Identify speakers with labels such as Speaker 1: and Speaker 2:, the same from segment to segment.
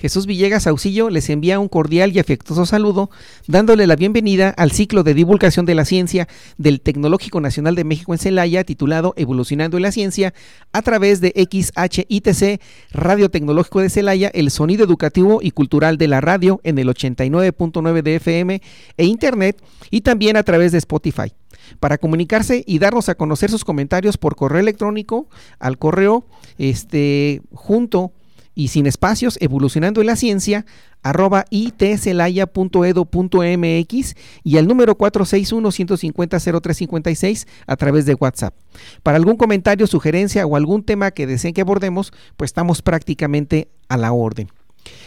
Speaker 1: Jesús Villegas Auxillo les envía un cordial y afectuoso saludo, dándole la bienvenida al ciclo de divulgación de la ciencia del Tecnológico Nacional de México en Celaya, titulado Evolucionando en la Ciencia, a través de XHITC, Radio Tecnológico de Celaya, el sonido educativo y cultural de la radio en el 89.9 de FM e Internet, y también a través de Spotify. Para comunicarse y darnos a conocer sus comentarios por correo electrónico al correo este junto y sin espacios, evolucionando en la ciencia, arroba itcelaya.edo.mx y al número 461-150-0356 a través de WhatsApp. Para algún comentario, sugerencia o algún tema que deseen que abordemos, pues estamos prácticamente a la orden.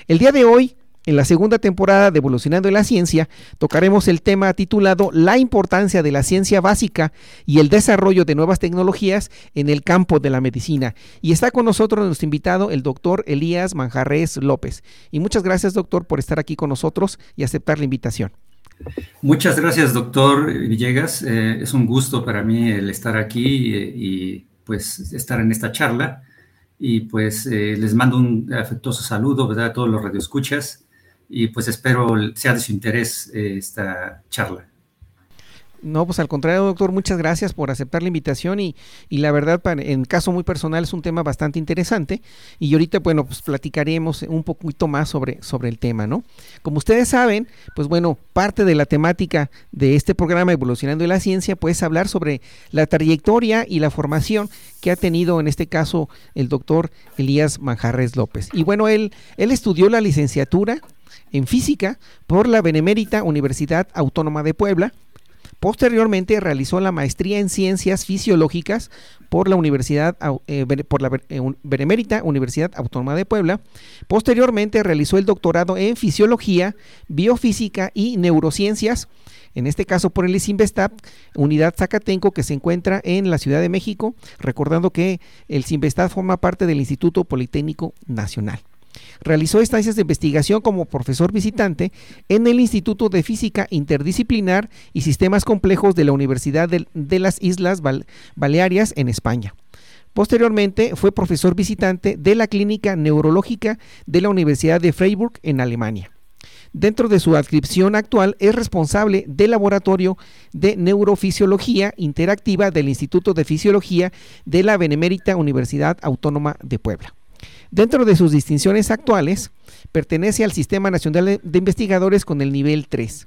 Speaker 1: El día de hoy en la segunda temporada de Evolucionando en la Ciencia tocaremos el tema titulado La importancia de la ciencia básica y el desarrollo de nuevas tecnologías en el campo de la medicina. Y está con nosotros nuestro invitado, el doctor Elías Manjarres López. Y muchas gracias, doctor, por estar aquí con nosotros y aceptar la invitación.
Speaker 2: Muchas gracias, doctor Villegas. Eh, es un gusto para mí el estar aquí eh, y pues estar en esta charla. Y pues eh, les mando un afectuoso saludo ¿verdad? a todos los radioescuchas y pues espero sea de su interés eh, esta charla.
Speaker 1: No, pues al contrario, doctor, muchas gracias por aceptar la invitación y, y la verdad, en caso muy personal, es un tema bastante interesante y ahorita, bueno, pues platicaremos un poquito más sobre, sobre el tema, ¿no? Como ustedes saben, pues bueno, parte de la temática de este programa Evolucionando en la Ciencia, pues hablar sobre la trayectoria y la formación que ha tenido en este caso el doctor Elías Manjarres López. Y bueno, él, él estudió la licenciatura en física por la Benemérita Universidad Autónoma de Puebla. Posteriormente realizó la maestría en ciencias fisiológicas por la Universidad eh, por la eh, Benemérita Universidad Autónoma de Puebla. Posteriormente realizó el doctorado en fisiología, biofísica y neurociencias en este caso por el Sinvestap, unidad Zacatenco que se encuentra en la Ciudad de México, recordando que el Sinvestap forma parte del Instituto Politécnico Nacional. Realizó estancias de investigación como profesor visitante en el Instituto de Física Interdisciplinar y Sistemas Complejos de la Universidad de, las Islas Balearias en España. Posteriormente fue profesor visitante de la Clínica Neurológica de la Universidad de Freiburg en Alemania. Dentro de su adscripción actual es responsable del Laboratorio de Neurofisiología Interactiva del Instituto de Fisiología de la Benemérita Universidad Autónoma de Puebla. Dentro de sus distinciones actuales, pertenece al Sistema Nacional de Investigadores con el nivel 3.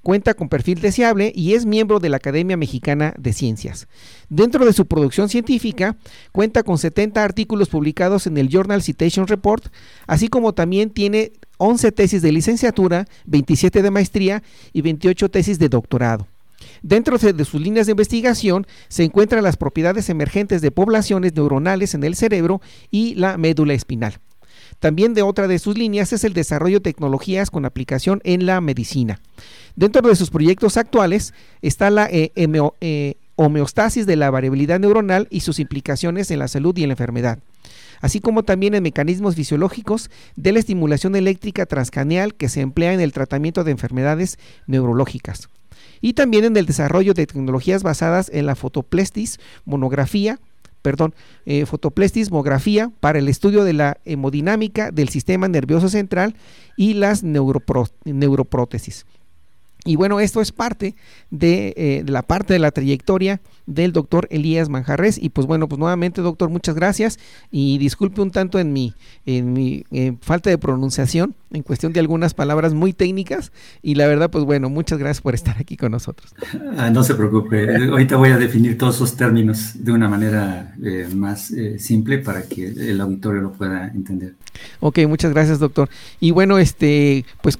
Speaker 1: Cuenta con perfil deseable y es miembro de la Academia Mexicana de Ciencias. Dentro de su producción científica, cuenta con 70 artículos publicados en el Journal Citation Report, así como también tiene 11 tesis de licenciatura, 27 de maestría y 28 tesis de doctorado. Dentro de sus líneas de investigación se encuentran las propiedades emergentes de poblaciones neuronales en el cerebro y la médula espinal. También de otra de sus líneas es el desarrollo de tecnologías con aplicación en la medicina. Dentro de sus proyectos actuales está la eh, eh, homeostasis de la variabilidad neuronal y sus implicaciones en la salud y en la enfermedad así como también en mecanismos fisiológicos de la estimulación eléctrica transcraneal que se emplea en el tratamiento de enfermedades neurológicas y también en el desarrollo de tecnologías basadas en la fotoplestis, monografía, perdón, eh, fotoplestismografía para el estudio de la hemodinámica del sistema nervioso central y las neuroprótesis. Y bueno, esto es parte de, eh, de, la parte de la trayectoria del doctor Elías Manjarres. Y pues bueno, pues nuevamente, doctor, muchas gracias. Y disculpe un tanto en mi, en mi eh, falta de pronunciación, en cuestión de algunas palabras muy técnicas. Y la verdad, pues bueno, muchas gracias por estar aquí con nosotros.
Speaker 2: Ah, no se preocupe, ahorita voy a definir todos esos términos de una manera eh, más eh, simple para que el auditorio lo pueda entender.
Speaker 1: Ok, muchas gracias, doctor. Y bueno, este, pues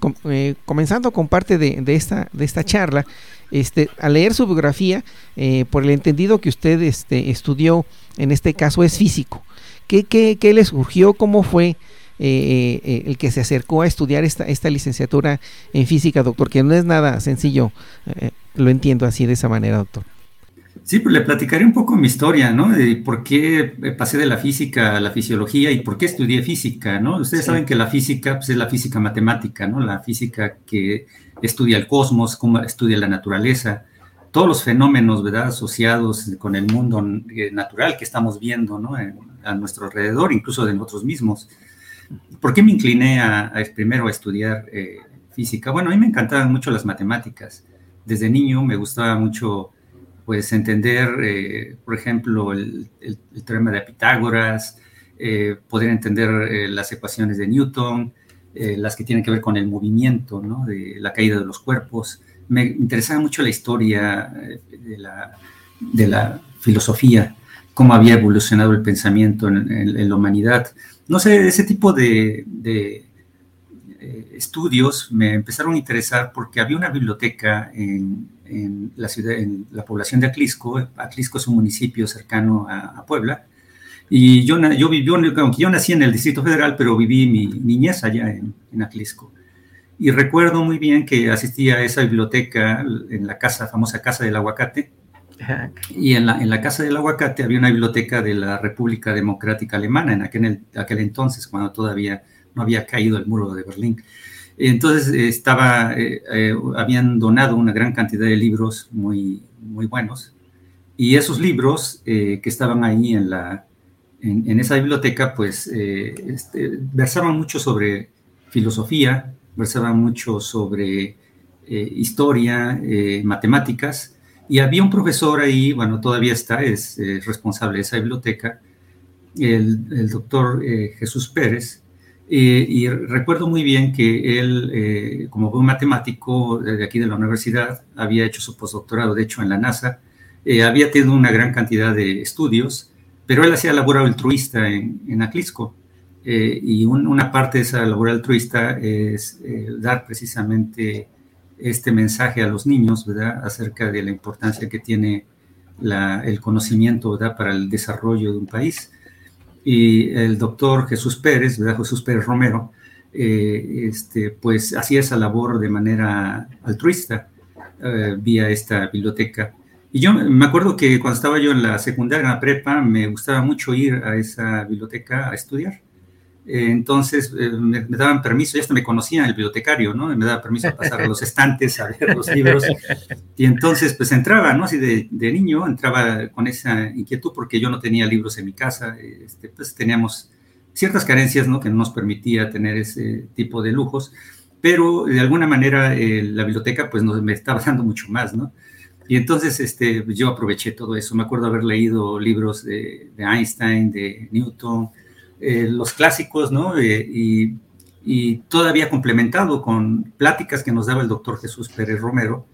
Speaker 1: comenzando con parte de, de, esta, de esta charla, este, al leer su biografía, eh, por el entendido que usted este, estudió, en este caso es físico. ¿Qué, qué, le surgió? ¿Cómo fue el que se acercó a estudiar esta, esta licenciatura en física, doctor, que no es nada sencillo, lo entiendo así de esa manera, doctor.
Speaker 2: Sí, pues le platicaré un poco mi historia, ¿no? De por qué pasé de la física a la fisiología y por qué estudié física, ¿no? Ustedes saben que la física pues, es la física matemática, ¿no? La física que estudia el cosmos, cómo estudia la naturaleza, todos los fenómenos, ¿verdad? Asociados con el mundo eh, natural que estamos viendo, ¿no? a nuestro alrededor, incluso de nosotros mismos. ¿Por qué me incliné a, primero a estudiar eh, física? Bueno, a mí me encantaban mucho las matemáticas. Desde niño me gustaba mucho pues entender, eh, por ejemplo, el, teorema de Pitágoras, eh, poder entender eh, las ecuaciones de Newton, las que tienen que ver con el movimiento, ¿no? de la caída de los cuerpos. Me interesaba mucho la historia de la, de la filosofía, cómo había evolucionado el pensamiento en, la humanidad. No sé, ese tipo de, de estudios me empezaron a interesar porque había una biblioteca en, en la ciudad, en la población de Atlisco. Atlisco es un municipio cercano a, Puebla. Y yo, yo, yo, aunque yo nací en el Distrito Federal, pero viví mi niñez allá en, en Atlisco. Y recuerdo muy bien que asistía a esa biblioteca en la casa, famosa Casa del Aguacate. Y en la, en la Casa del Aguacate había una biblioteca de la República Democrática Alemana en aquel, aquel entonces, cuando todavía no había caído el muro de Berlín. Entonces estaba, eh, eh, habían donado una gran cantidad de libros muy, muy buenos. Y esos libros eh, que estaban ahí en, la, en, esa biblioteca, pues este, versaban mucho sobre filosofía, versaban mucho sobre historia, matemáticas, y había un profesor ahí, bueno, todavía está, es responsable de esa biblioteca, el, el doctor Jesús Pérez, eh, y recuerdo muy bien que él, eh, como buen matemático de aquí de la universidad, había hecho su postdoctorado, de hecho, en la NASA, eh, había tenido una gran cantidad de estudios, pero él hacía labor altruista en, en Aclisco. y una parte de esa labor altruista es dar precisamente este mensaje a los niños, ¿verdad?, acerca de la importancia que tiene el conocimiento, ¿verdad?, para el desarrollo de un país y el doctor Jesús Pérez, ¿verdad? Jesús Pérez Romero, eh, este, pues hacía esa labor de manera altruista eh, vía esta biblioteca. Y yo me acuerdo que cuando estaba yo en la secundaria, en la prepa, me gustaba mucho ir a esa biblioteca a estudiar. Eh, entonces eh, me, daban permiso, ya hasta me conocían el bibliotecario, ¿no? Me daba permiso a pasar a los estantes a ver los libros. Y entonces pues entraba, ¿no? Así de, de, niño, entraba con esa inquietud porque yo no tenía libros en mi casa, este, pues teníamos ciertas carencias, ¿no? Que no nos permitía tener ese tipo de lujos, pero de alguna manera eh, la biblioteca pues nos, me estaba dando mucho más, ¿no? Y entonces este, yo aproveché todo eso. Me acuerdo haber leído libros de, de Einstein, de Newton, eh, los clásicos, ¿no? Eh, y, todavía complementado con pláticas que nos daba el doctor Jesús Pérez Romero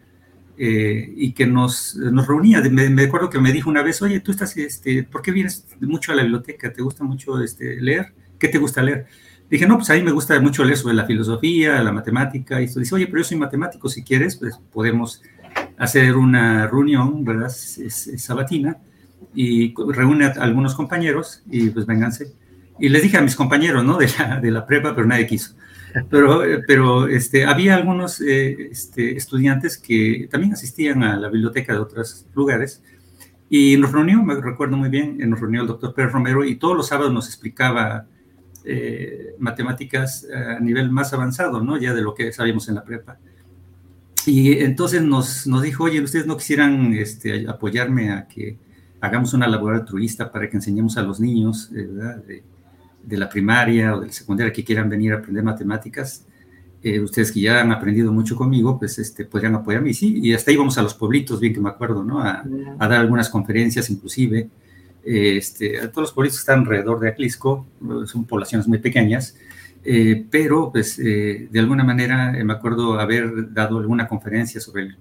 Speaker 2: eh, y que nos, nos reunía. Me, acuerdo que me dijo una vez, oye, tú estás, este, ¿por qué vienes mucho a la biblioteca? ¿Te gusta mucho este, leer? ¿Qué te gusta leer? Dije, no, pues a mí me gusta mucho leer sobre la filosofía, la matemática, y esto. Dice, oye, pero yo soy matemático, si quieres, pues podemos hacer una reunión, ¿verdad? Sabatina, y reúne a algunos compañeros y pues vénganse y les dije a mis compañeros, ¿no? De la, de la prepa, pero nadie quiso. Pero, pero este, había algunos eh, este, estudiantes que también asistían a la biblioteca de otros lugares y nos reunió, me recuerdo muy bien, nos reunió el doctor Pérez Romero y todos los sábados nos explicaba eh, matemáticas a nivel más avanzado, ¿no? Ya de lo que sabíamos en la prepa. Y entonces nos, nos dijo, oye, ustedes no quisieran este, apoyarme a que hagamos una labor altruista para que enseñemos a los niños, ¿verdad? De, de la primaria o de la secundaria que quieran venir a aprender matemáticas, eh, ustedes que ya han aprendido mucho conmigo, pues este, podrían apoyarme. Y sí, y hasta íbamos a los pueblitos, bien que me acuerdo, ¿no? A, dar algunas conferencias inclusive. este, a todos los pueblitos que están alrededor de Aclisco, son poblaciones muy pequeñas, eh, pero pues eh, de alguna manera me acuerdo haber dado alguna conferencia sobre,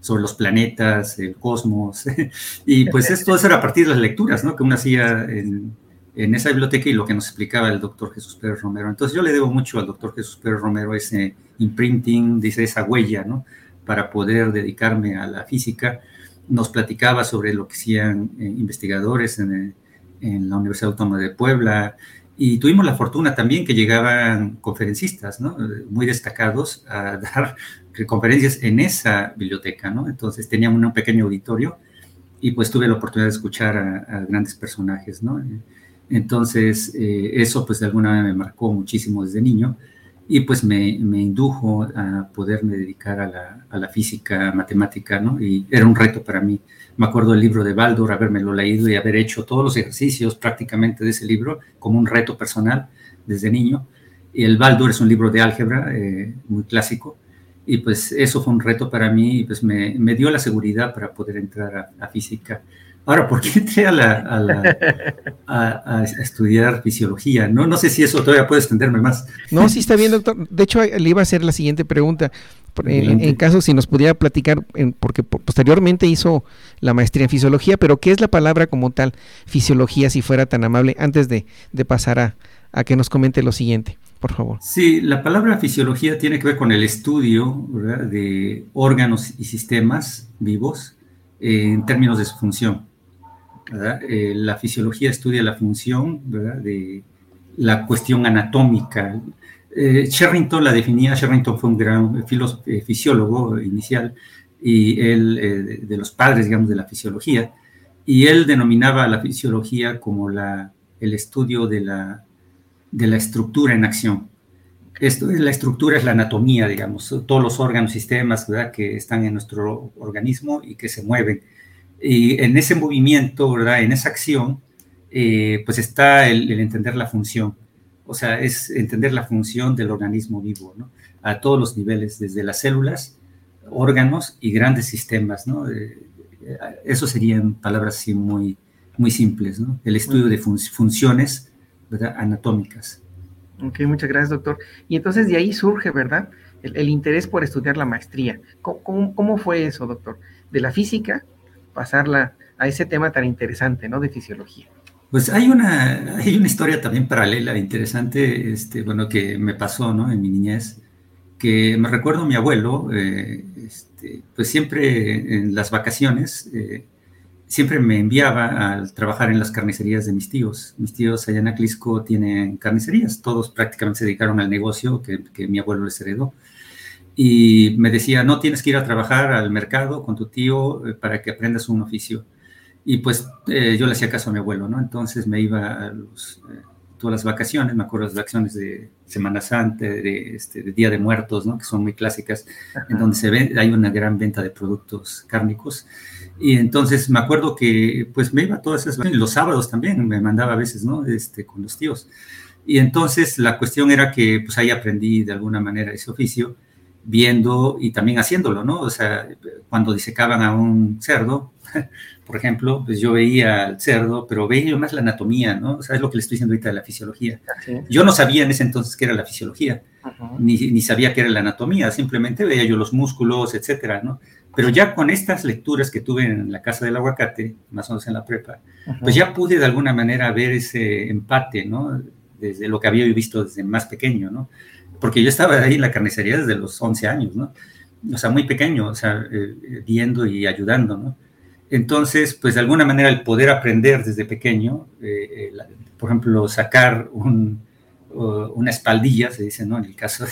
Speaker 2: sobre los planetas, el cosmos, y pues esto era a partir de las lecturas, ¿no? Que uno hacía en, en esa biblioteca y lo que nos explicaba el doctor Jesús Pérez Romero. Entonces yo le debo mucho al doctor Jesús Pérez Romero ese imprinting, dice esa huella, ¿no? Para poder dedicarme a la física. Nos platicaba sobre lo que hacían eh, investigadores en, en, la Universidad Autónoma de Puebla Y tuvimos la fortuna también que llegaban conferencistas, ¿no? Muy destacados a dar conferencias en esa biblioteca, ¿no? Entonces teníamos un pequeño auditorio y pues tuve la oportunidad de escuchar a, grandes personajes, ¿no? Entonces eh, eso pues de alguna manera me marcó muchísimo desde niño y pues me, indujo a poderme dedicar a la, física matemática, ¿no? Y era un reto para mí. Me acuerdo del libro de Baldur, habérmelo leído y haber hecho todos los ejercicios prácticamente de ese libro como un reto personal desde niño. Y el Baldur es un libro de álgebra eh, muy clásico y pues eso fue un reto para mí y pues me, me dio la seguridad para poder entrar a, a física. Ahora, ¿por qué entré a, la, a, estudiar fisiología? No, no sé si eso todavía puede extenderme más.
Speaker 1: No, sí está bien, doctor. De hecho, le iba a hacer la siguiente pregunta. En, caso, si nos pudiera platicar, porque posteriormente hizo la maestría en fisiología, pero ¿qué es la palabra como tal, fisiología, si fuera tan amable, antes de, pasar a, a que nos comente lo siguiente? Por favor.
Speaker 2: Sí, la palabra fisiología tiene que ver con el estudio de órganos y sistemas vivos en términos de su función. Eh, la fisiología estudia la función de la cuestión anatómica. Eh, Sherrington la definía, Sherrington fue un gran eh, fisiólogo inicial y él, de los padres, digamos, de la fisiología, y él denominaba la fisiología como la, el estudio de la, de la estructura en acción. Esto, la estructura es la anatomía, digamos, todos los órganos, sistemas que están en nuestro organismo y que se mueven y en ese movimiento, ¿verdad? En esa acción, eh, pues está el, entender la función. O sea, es entender la función del organismo vivo, ¿no? A todos los niveles, desde las células, órganos y grandes sistemas, ¿no? Eh, eh, eso serían palabras así muy, muy simples, ¿no? El estudio de funciones ¿verdad? anatómicas.
Speaker 1: Ok, muchas gracias, doctor. Y entonces de ahí surge, ¿verdad? El, interés por estudiar la maestría. ¿Cómo, ¿Cómo, fue eso, doctor? De la física pasarla a ese tema tan interesante, ¿no? De fisiología.
Speaker 2: Pues hay una, hay una historia también paralela, interesante, este, bueno, que me pasó, ¿no? En mi niñez, que me recuerdo a mi abuelo, eh, este, pues siempre en las vacaciones, eh, siempre me enviaba a trabajar en las carnicerías de mis tíos. Mis tíos allá en Aclisco tienen carnicerías, todos prácticamente se dedicaron al negocio que, que mi abuelo les heredó y me decía, no tienes que ir a trabajar al mercado con tu tío eh, para que aprendas un oficio. Y pues eh, yo le hacía caso a mi abuelo, ¿no? Entonces me iba a los, eh, todas las vacaciones, me acuerdo las vacaciones de Semana Santa, de, este, de Día de Muertos, ¿no? Que son muy clásicas, en donde se ve, hay una gran venta de productos cárnicos. Y entonces me acuerdo que pues me iba todas esas los sábados también, me mandaba a veces, ¿no? Este, con los tíos. Y entonces la cuestión era que pues ahí aprendí de alguna manera ese oficio viendo y también haciéndolo, ¿no? O sea, cuando disecaban a un cerdo, por ejemplo, pues yo veía al cerdo, pero veía más la anatomía, ¿no? O sea, es lo que le estoy diciendo ahorita de la fisiología. Yo no sabía en ese entonces qué era la fisiología, ni, ni, sabía qué era la anatomía, simplemente veía yo los músculos, etcétera, ¿no? Pero ya con estas lecturas que tuve en la casa del aguacate, más o menos en la prepa, pues ya pude de alguna manera ver ese empate, ¿no? Desde lo que había visto desde más pequeño, ¿no? Porque yo estaba ahí en la carnicería desde los 11 años, ¿no? O sea, muy pequeño, o sea, eh, viendo y ayudando, ¿no? Entonces, pues de alguna manera el poder aprender desde pequeño, eh, eh, por ejemplo, sacar una espaldilla, se dice, ¿no? En el caso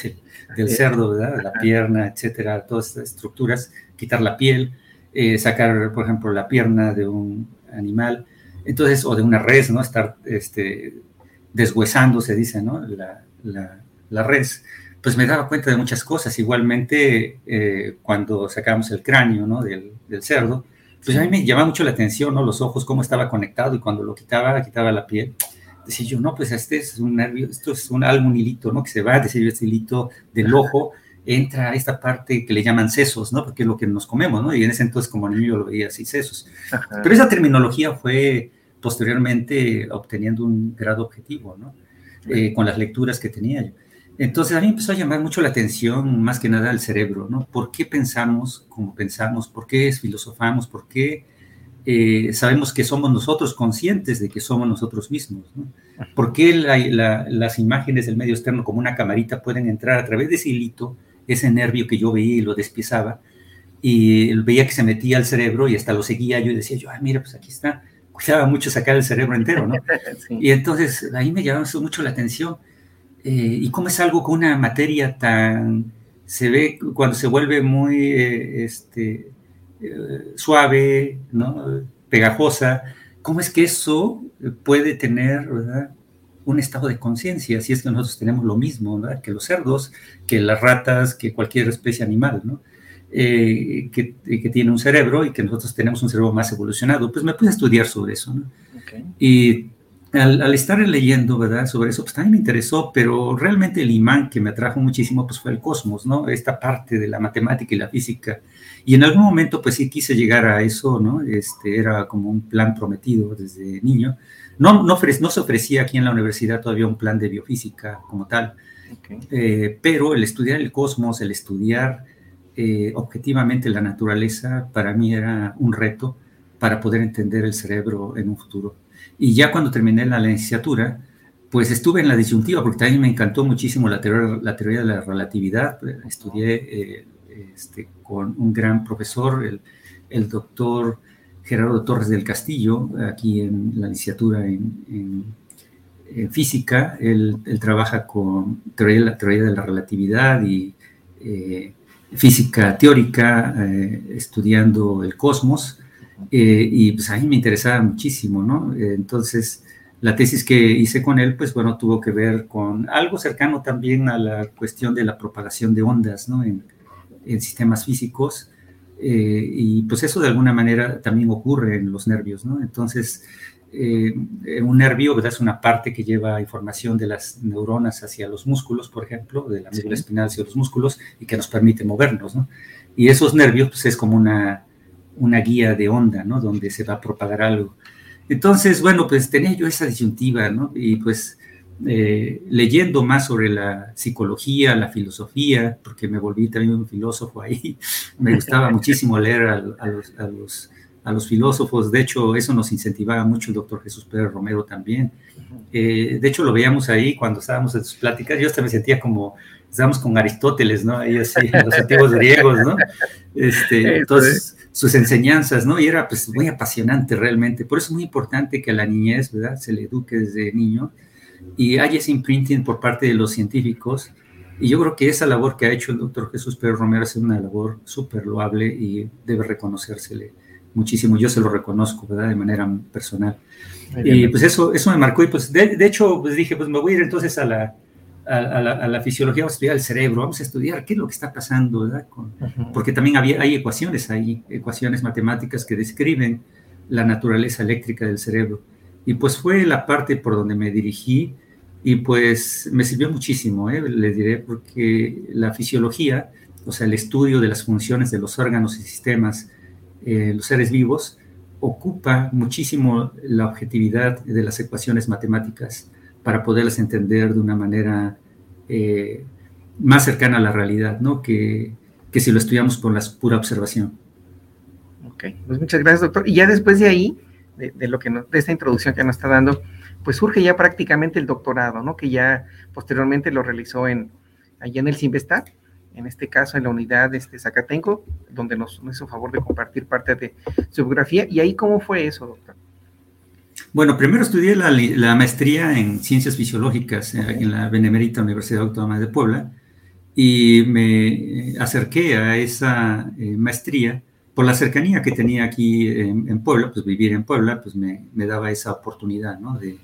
Speaker 2: del, cerdo, ¿verdad? La pierna, etcétera, todas estas estructuras, quitar la piel, sacar, por ejemplo, la pierna de un animal, entonces, o de una res, ¿no? Estar este, deshuesando, se dice, ¿no? la, la res, pues me daba cuenta de muchas cosas. Igualmente, eh, cuando sacábamos el cráneo ¿no? del, cerdo, pues a mí me llamaba mucho la atención, ¿no? Los ojos, cómo estaba conectado y cuando lo quitaba, quitaba la piel. Decía yo, no, pues este es un nervio, esto es un, algún hilito, ¿no? Que se va, decía yo, este hilito del ojo entra a esta parte que le llaman sesos, ¿no? Porque es lo que nos comemos, ¿no? Y en ese entonces como niño lo veía así, sesos. Pero esa terminología fue posteriormente obteniendo un grado objetivo, ¿no? Eh, con las lecturas que tenía yo. Entonces a mí empezó a llamar mucho la atención, más que nada, el cerebro, ¿no? ¿Por qué pensamos como pensamos? ¿Por qué filosofamos? ¿Por qué eh, sabemos que somos nosotros conscientes de que somos nosotros mismos? ¿no? ¿Por qué las imágenes del medio externo como una camarita pueden entrar a través de ese hilito, ese nervio que yo veía y lo despiezaba? Y veía que se metía al cerebro y hasta lo seguía yo y decía yo, ah, mira, pues aquí está. cuidaba mucho sacar el cerebro entero, ¿no? Y entonces ahí me llamó mucho la atención. Eh, y cómo es algo con una materia tan, se ve cuando se vuelve muy eh, este, eh, suave, ¿no? pegajosa, cómo es que eso puede tener un estado de conciencia, si es que nosotros tenemos lo mismo que los cerdos, que las ratas, que cualquier especie animal, ¿no? Eh, que, que, tiene un cerebro y que nosotros tenemos un cerebro más evolucionado. Pues me puse a estudiar sobre eso, ¿no? Y al, estar leyendo, ¿verdad? Sobre eso, pues también me interesó, pero realmente el imán que me atrajo muchísimo, pues fue el cosmos, ¿no? Esta parte de la matemática y la física. Y en algún momento, pues sí quise llegar a eso, ¿no? Este, era como un plan prometido desde niño. No, no, no se ofrecía aquí en la universidad todavía un plan de biofísica como tal, eh, pero el estudiar el cosmos, el estudiar eh, objetivamente la naturaleza para mí era un reto para poder entender el cerebro en un futuro. Y ya cuando terminé la licenciatura, pues estuve en la disyuntiva porque también me encantó muchísimo la teoría, la teoría de la relatividad. Estudié eh, este, con un gran profesor, el, el, doctor Gerardo Torres del Castillo, aquí en la licenciatura en, física. Él, trabaja con teoría, la teoría de la relatividad y eh, física teórica, eh, estudiando el cosmos, eh, y pues a mí me interesaba muchísimo, ¿no? Eh, entonces, la tesis que hice con él, pues bueno, tuvo que ver con algo cercano también a la cuestión de la propagación de ondas, ¿no? En, en sistemas físicos, y pues eso de alguna manera también ocurre en los nervios, ¿no? Entonces, eh, un nervio es una parte que lleva información de las neuronas hacia los músculos, por ejemplo, de la médula espinal hacia los músculos y que nos permite movernos, ¿no? Y esos nervios pues, es como una, una guía de onda, ¿no? Donde se va a propagar algo. Entonces, bueno, pues tenía yo esa disyuntiva, ¿no? Y pues eh, leyendo más sobre la psicología, la filosofía, porque me volví también un filósofo ahí, me gustaba muchísimo leer a los a los filósofos. De hecho, eso nos incentivaba mucho el doctor Jesús Pérez Romero también. Eh, de hecho, lo veíamos ahí cuando estábamos en sus pláticas. Yo hasta me sentía como, estábamos con Aristóteles, ¿no? Ahí así, los antiguos griegos, ¿no? Este, entonces, sus enseñanzas, ¿no? Y era pues muy apasionante realmente. Por eso es muy importante que a la niñez, ¿verdad? Se le eduque desde niño y haya ese imprinting por parte de los científicos. Y yo creo que esa labor que ha hecho el doctor Jesús Pérez Romero es una labor súper loable y debe reconocérsele muchísimo, yo se lo reconozco, ¿verdad? De manera personal. Y pues eso, eso me marcó y pues de, hecho pues dije, pues me voy a ir entonces a la, a, la, a la, fisiología, vamos a estudiar el cerebro, vamos a estudiar qué es lo que está pasando, ¿verdad? porque también había, hay ecuaciones hay ecuaciones matemáticas que describen la naturaleza eléctrica del cerebro. Y pues fue la parte por donde me dirigí y pues me sirvió muchísimo, ¿eh? les diré, porque la fisiología, o sea, el estudio de las funciones de los órganos y sistemas eh, los seres vivos, ocupa muchísimo la objetividad de las ecuaciones matemáticas para poderlas entender de una manera eh, más cercana a la realidad, ¿no? Que, que, si lo estudiamos por la pura observación.
Speaker 1: Ok, pues muchas gracias, doctor. Y ya después de ahí, de, lo que de esta introducción que nos está dando, pues surge ya prácticamente el doctorado, ¿no? Que ya posteriormente lo realizó en allá en el Simvestat en este caso en la unidad de este Zacatenco, donde nos, hizo favor de compartir parte de su biografía. ¿Y ahí cómo fue eso, doctor?
Speaker 2: Bueno, primero estudié la, maestría en Ciencias Fisiológicas en la Benemérita Universidad Autónoma de Puebla y me acerqué a esa eh, maestría por la cercanía que tenía aquí en, Puebla, pues vivir en Puebla, pues me, daba esa oportunidad, ¿no? De,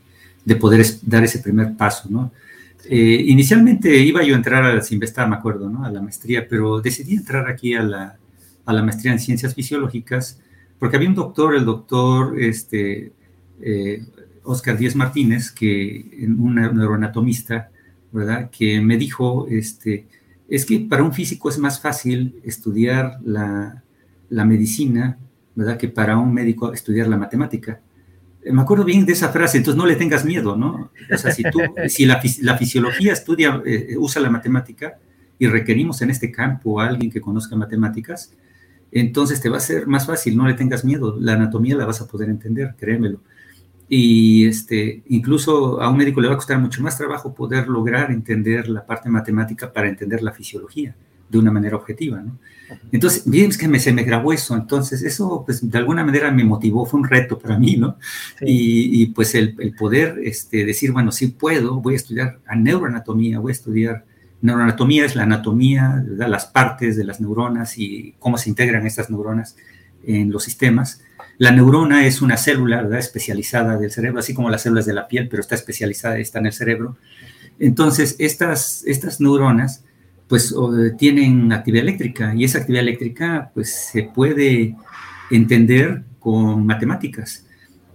Speaker 2: de, poder dar ese primer paso, ¿no? Eh, inicialmente iba yo a entrar a la Sinvestar, me acuerdo, ¿no? A la maestría, pero decidí entrar aquí a la, a la maestría en ciencias fisiológicas porque había un doctor, el doctor este, eh, Oscar Díez Martínez, que, un neuroanatomista, ¿verdad? Que me dijo, este, es que para un físico es más fácil estudiar la, medicina, ¿verdad? Que para un médico estudiar la matemática. Eh, me acuerdo bien de esa frase, entonces no le tengas miedo, ¿no? O sea, si, tú, si la, la, fisiología estudia, eh, usa la matemática y requerimos en este campo a alguien que conozca matemáticas, entonces te va a ser más fácil, no le tengas miedo, la anatomía la vas a poder entender, créemelo. Y este, incluso a un médico le va a costar mucho más trabajo poder lograr entender la parte matemática para entender la fisiología, de una manera objetiva, ¿no? Entonces, bien, es que me, se me grabó eso, entonces eso, pues, de alguna manera me motivó, fue un reto para mí, ¿no? Y, pues el, poder este, decir, bueno, sí puedo, voy a estudiar a neuroanatomía, voy a estudiar, neuroanatomía es la anatomía, las partes de las neuronas y cómo se integran estas neuronas en los sistemas. La neurona es una célula ¿verdad? especializada del cerebro, así como las células de la piel, pero está especializada, está en el cerebro. Entonces, estas, estas neuronas pues tienen actividad eléctrica y esa actividad eléctrica pues se puede entender con matemáticas.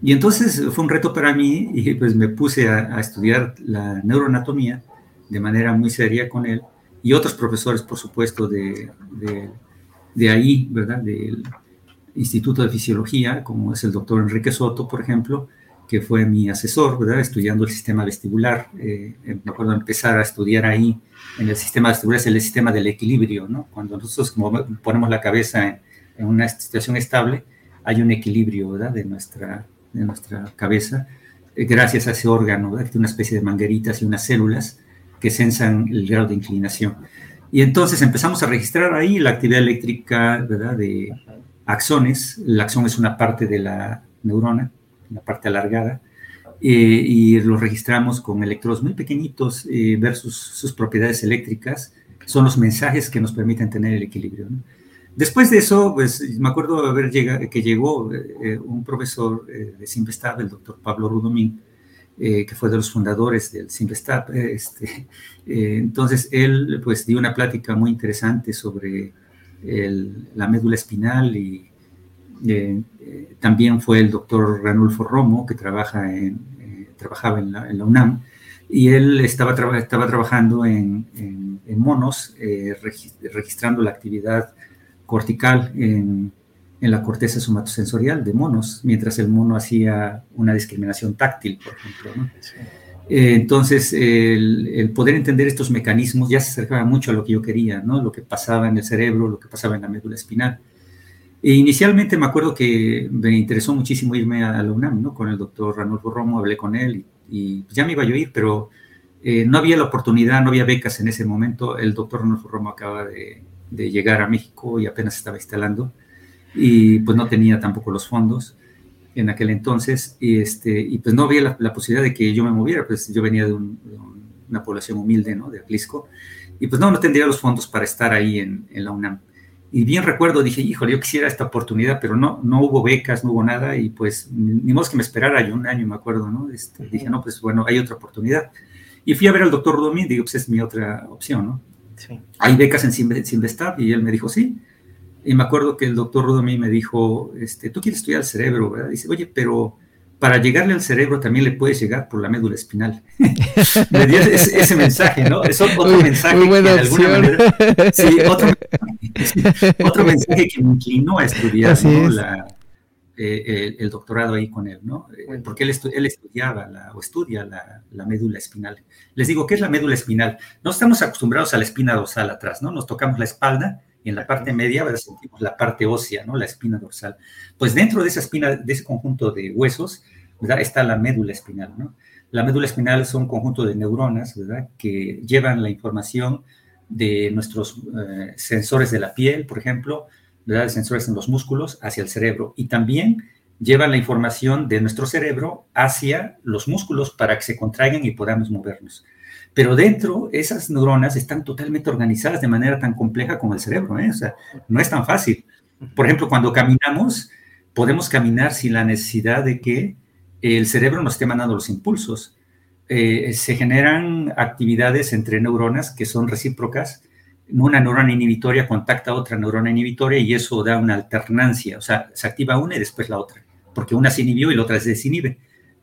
Speaker 2: Y entonces fue un reto para mí y pues me puse a, estudiar la neuroanatomía de manera muy seria con él y otros profesores, por supuesto, de, de, ahí, ¿verdad? Instituto de Fisiología, como es el doctor Enrique Soto, por ejemplo, que fue mi asesor, ¿verdad? Estudiando el sistema vestibular. Eh, me acuerdo empezar a estudiar ahí en el sistema vestibular, es el sistema del equilibrio, ¿no? Cuando nosotros ponemos la cabeza en, una situación estable, hay un equilibrio, ¿verdad? De nuestra, de nuestra cabeza, eh, gracias a ese órgano, ¿verdad? Que tiene una especie de mangueritas y unas células que sensan el grado de inclinación. Y entonces empezamos a registrar ahí la actividad eléctrica, ¿verdad? De axones. El axón es una parte de la neurona la parte alargada, eh, y lo registramos con electrodos muy pequeñitos eh, versus sus propiedades eléctricas, son los mensajes que nos permiten tener el equilibrio. Después de eso, pues me acuerdo haber llegado, que llegó eh, un profesor de Simvestab, el doctor Pablo Rudomín, que fue de los fundadores del Simvestab. Este, entonces, él pues dio una plática muy interesante sobre la médula espinal y eh, eh, también fue el doctor Ranulfo Romo, que trabaja en, eh, trabajaba en la, UNAM, y él estaba, estaba trabajando en, monos, registrando la actividad cortical en, la corteza somatosensorial de monos, mientras el mono hacía una discriminación táctil, por ejemplo. Entonces, el, poder entender estos mecanismos ya se acercaba mucho a lo que yo quería, ¿no? Lo que pasaba en el cerebro, lo que pasaba en la médula espinal. E inicialmente me acuerdo que me interesó muchísimo irme a la UNAM, ¿no? Con el doctor Ranulfo Romo, hablé con él y, ya me iba yo a ir, pero eh, no había la oportunidad, no había becas en ese momento. El doctor Ranulfo Romo acaba de, llegar a México y apenas estaba instalando y pues no tenía tampoco los fondos en aquel entonces y, este, y pues no había la, posibilidad de que yo me moviera, pues yo venía de, una población humilde, ¿no? De Atlisco y pues no, no tendría los fondos para estar ahí en, en la UNAM. Y bien recuerdo, dije, híjole, yo quisiera esta oportunidad, pero no, no hubo becas, no hubo nada, y pues ni modo que me esperara yo un año, me acuerdo, ¿no? Este, dije, no, pues bueno, hay otra oportunidad. Y fui a ver al doctor Rudomín, digo, pues es mi otra opción, ¿no? Sí. Hay becas en Sinvestab, y él me dijo, sí. Y me acuerdo que el doctor Rudomín me dijo, este, tú quieres estudiar el cerebro, ¿verdad? Dice, oye, pero para llegarle al cerebro también le puedes llegar por la médula espinal. me dio ese, mensaje, ¿no? Es otro mensaje que de alguna manera, sí, otro, otro, mensaje que me inclinó a estudiar eh, el, doctorado ahí con él, ¿no? Eh, porque él, él estudiaba la, o estudia la, la, médula espinal. Les digo, ¿qué es la médula espinal? No estamos acostumbrados a la espina dorsal atrás, ¿no? Nos tocamos la espalda y en la parte media sentimos la parte ósea, ¿no? La espina dorsal. Pues dentro de esa espina, de ese conjunto de huesos, ¿verdad? Está la médula espinal, ¿no? La médula espinal es un conjunto de neuronas, ¿verdad? Que llevan la información de nuestros eh, sensores de la piel, por ejemplo, ¿verdad? Sensores en los músculos hacia el cerebro y también llevan la información de nuestro cerebro hacia los músculos para que se contraigan y podamos movernos. Pero dentro, esas neuronas están totalmente organizadas de manera tan compleja como el cerebro, ¿eh? O sea, no es tan fácil. Por ejemplo, cuando caminamos, podemos caminar sin la necesidad de que el cerebro nos esté mandando los impulsos. Eh, se generan actividades entre neuronas que son recíprocas. Una neurona inhibitoria contacta a otra neurona inhibitoria y eso da una alternancia, o sea, se activa una y después la otra, porque una se inhibió y la otra se desinhibe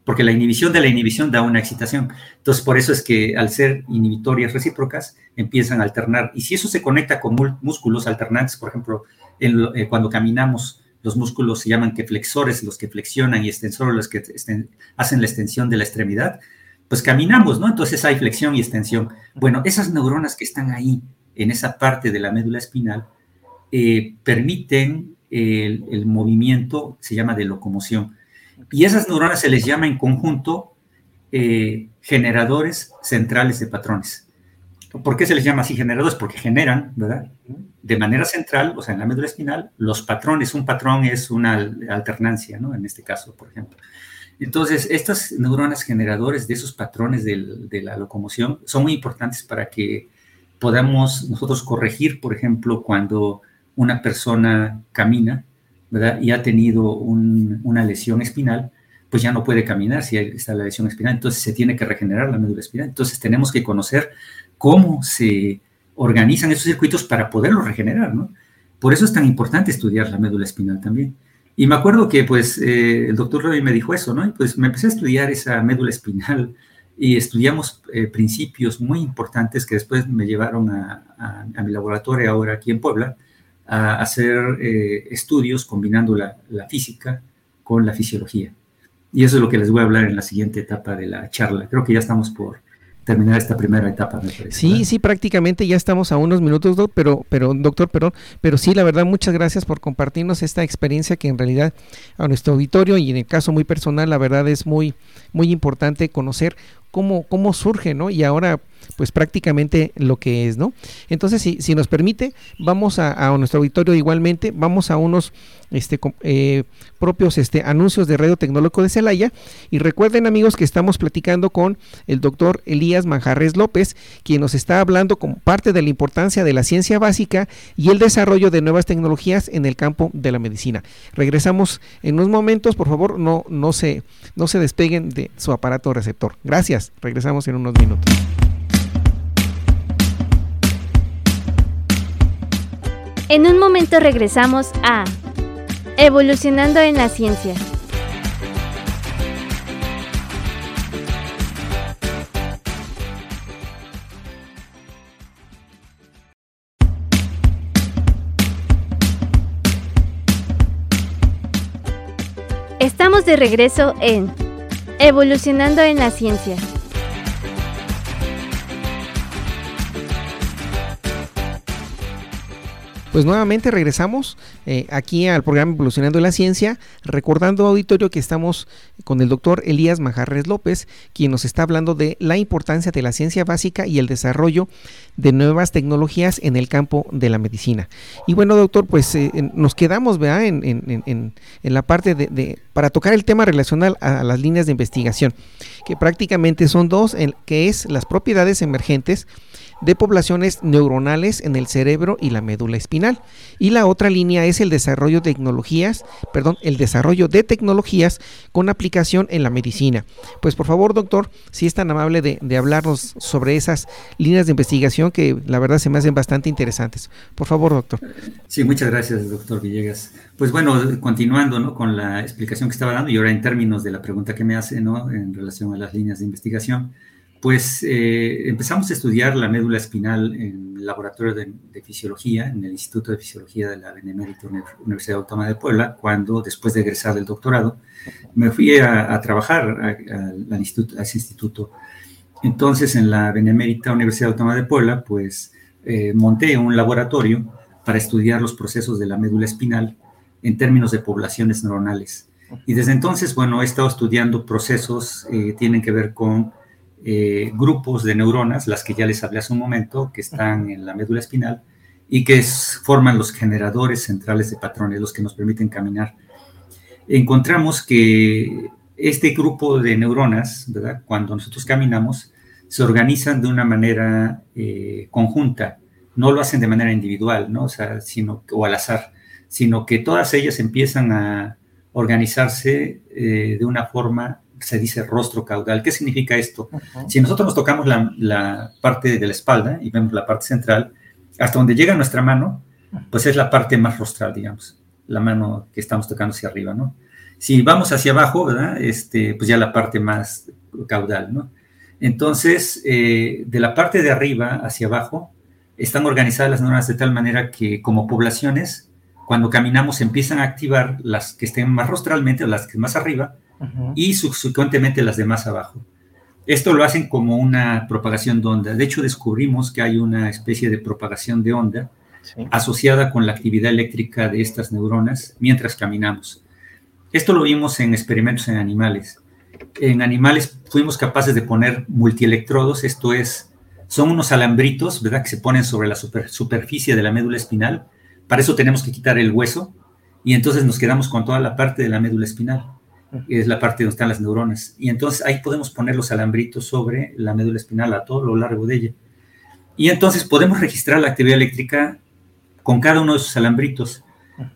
Speaker 2: porque la inhibición de la inhibición da una excitación. Entonces, por eso es que al ser inhibitorias recíprocas, empiezan a alternar. Y si eso se conecta con músculos alternantes, por ejemplo, eh, cuando caminamos, los músculos se llaman que flexores, los que flexionan, y extensores, los que hacen la extensión de la extremidad, pues caminamos, ¿no? Entonces hay flexión y extensión. Bueno, esas neuronas que están ahí, en esa parte de la médula espinal, eh, permiten el movimiento, se llama de locomoción y esas neuronas se les llama en conjunto eh, generadores centrales de patrones. ¿Por qué se les llama así generadores? Porque generan, ¿verdad? De manera central, o sea, en la médula espinal, los patrones. Un patrón es una alternancia, ¿no? En este caso, por ejemplo. Entonces, estas neuronas generadores de esos patrones de la locomoción son muy importantes para que podamos nosotros corregir, por ejemplo, cuando una persona camina, ¿verdad? Y ha tenido una lesión espinal, pues ya no puede caminar si está la lesión espinal, entonces se tiene que regenerar la médula espinal. Entonces tenemos que conocer cómo se organizan esos circuitos para poderlos regenerar, ¿no? Por eso es tan importante estudiar la médula espinal también. Y me acuerdo que, pues, eh, el doctor Roy me dijo eso, ¿no? Y pues me empecé a estudiar esa médula espinal y estudiamos eh, principios muy importantes que después me llevaron a, mi laboratorio ahora aquí en Puebla a hacer eh, estudios combinando la, la física con la fisiología. Y eso es lo que les voy a hablar en la siguiente etapa de la charla. Creo que ya estamos por, terminar esta primera etapa, me parece.
Speaker 1: Sí, sí, prácticamente ya estamos a unos minutos, pero, pero, doctor, pero, pero sí, la verdad, muchas gracias por compartirnos esta experiencia que en realidad a nuestro auditorio y en el caso muy personal, la verdad es muy, muy importante conocer cómo, cómo surge, ¿no? Y ahora, pues prácticamente lo que es, ¿no? Entonces, si, si nos permite, vamos a, nuestro auditorio igualmente, vamos a unos este, eh, propios este, anuncios de Radio Tecnológico de Celaya. Y recuerden, amigos, que estamos platicando con el doctor Elías Manjarres López, quien nos está hablando como parte de la importancia de la ciencia básica y el desarrollo de nuevas tecnologías en el campo de la medicina. Regresamos en unos momentos, por favor, no, no, se, no se despeguen de su aparato receptor. Gracias. Regresamos en unos minutos.
Speaker 3: En un momento regresamos a Evolucionando en la Ciencia. Estamos de regreso en Evolucionando en la ciencia.
Speaker 1: Pues nuevamente regresamos eh, aquí al programa Evolucionando la Ciencia, recordando auditorio que estamos con el doctor Elías Majarres López, quien nos está hablando de la importancia de la ciencia básica y el desarrollo de nuevas tecnologías en el campo de la medicina. Y bueno, doctor, pues eh, nos quedamos ¿verdad? En, en, en, la parte de, para tocar el tema relacional a, las líneas de investigación, que prácticamente son dos, que es las propiedades emergentes de poblaciones neuronales en el cerebro y la médula espinal. Y la otra línea es el desarrollo de tecnologías, perdón, el desarrollo de tecnologías con aplicación en la medicina. Pues por favor, doctor, si es tan amable de, de hablarnos sobre esas líneas de investigación que la verdad se me hacen bastante interesantes. Por favor, doctor.
Speaker 2: Sí, muchas gracias, doctor Villegas. Pues bueno, continuando ¿no? con la explicación que estaba dando y ahora en términos de la pregunta que me hace ¿no? en relación a las líneas de investigación pues eh, empezamos a estudiar la médula espinal en el laboratorio de, fisiología, en el Instituto de Fisiología de la Benemérita Universidad Autónoma de Puebla, cuando después de egresar del doctorado, me fui a, trabajar a, instituto, ese instituto. Entonces, en la Benemérita Universidad Autónoma de Puebla, pues eh, monté un laboratorio para estudiar los procesos de la médula espinal en términos de poblaciones neuronales. Y desde entonces, bueno, he estado estudiando procesos que eh, tienen que ver con eh, grupos de neuronas, las que ya les hablé hace un momento, que están en la médula espinal y que forman los generadores centrales de patrones, los que nos permiten caminar. Encontramos que este grupo de neuronas, ¿verdad? cuando nosotros caminamos, se organizan de una manera eh, conjunta, no lo hacen de manera individual, ¿no? O, sea, sino, o al azar, sino que todas ellas empiezan a organizarse eh, de una forma se dice rostro caudal. ¿Qué significa esto? Si nosotros nos tocamos la, parte de la espalda y vemos la parte central, hasta donde llega nuestra mano, pues es la parte más rostral, digamos, la mano que estamos tocando hacia arriba, ¿no? Si vamos hacia abajo, ¿verdad? Este, pues ya la parte más caudal, ¿no? Entonces, eh, de la parte de arriba hacia abajo, están organizadas las neuronas de tal manera que como poblaciones, cuando caminamos empiezan a activar las que estén más rostralmente, las que más arriba, y subsecuentemente las demás abajo. Esto lo hacen como una propagación de onda. De hecho, descubrimos que hay una especie de propagación de onda asociada con la actividad eléctrica de estas neuronas mientras caminamos. Esto lo vimos en experimentos en animales. En animales fuimos capaces de poner multielectrodos, esto es, son unos alambritos, ¿verdad?, que se ponen sobre la superficie de la médula espinal. Para eso tenemos que quitar el hueso y entonces nos quedamos con toda la parte de la médula espinal, es la parte donde están las neuronas. Y entonces ahí podemos poner los alambritos sobre la médula espinal a todo lo largo de ella. Y entonces podemos registrar la actividad eléctrica con cada uno de esos alambritos.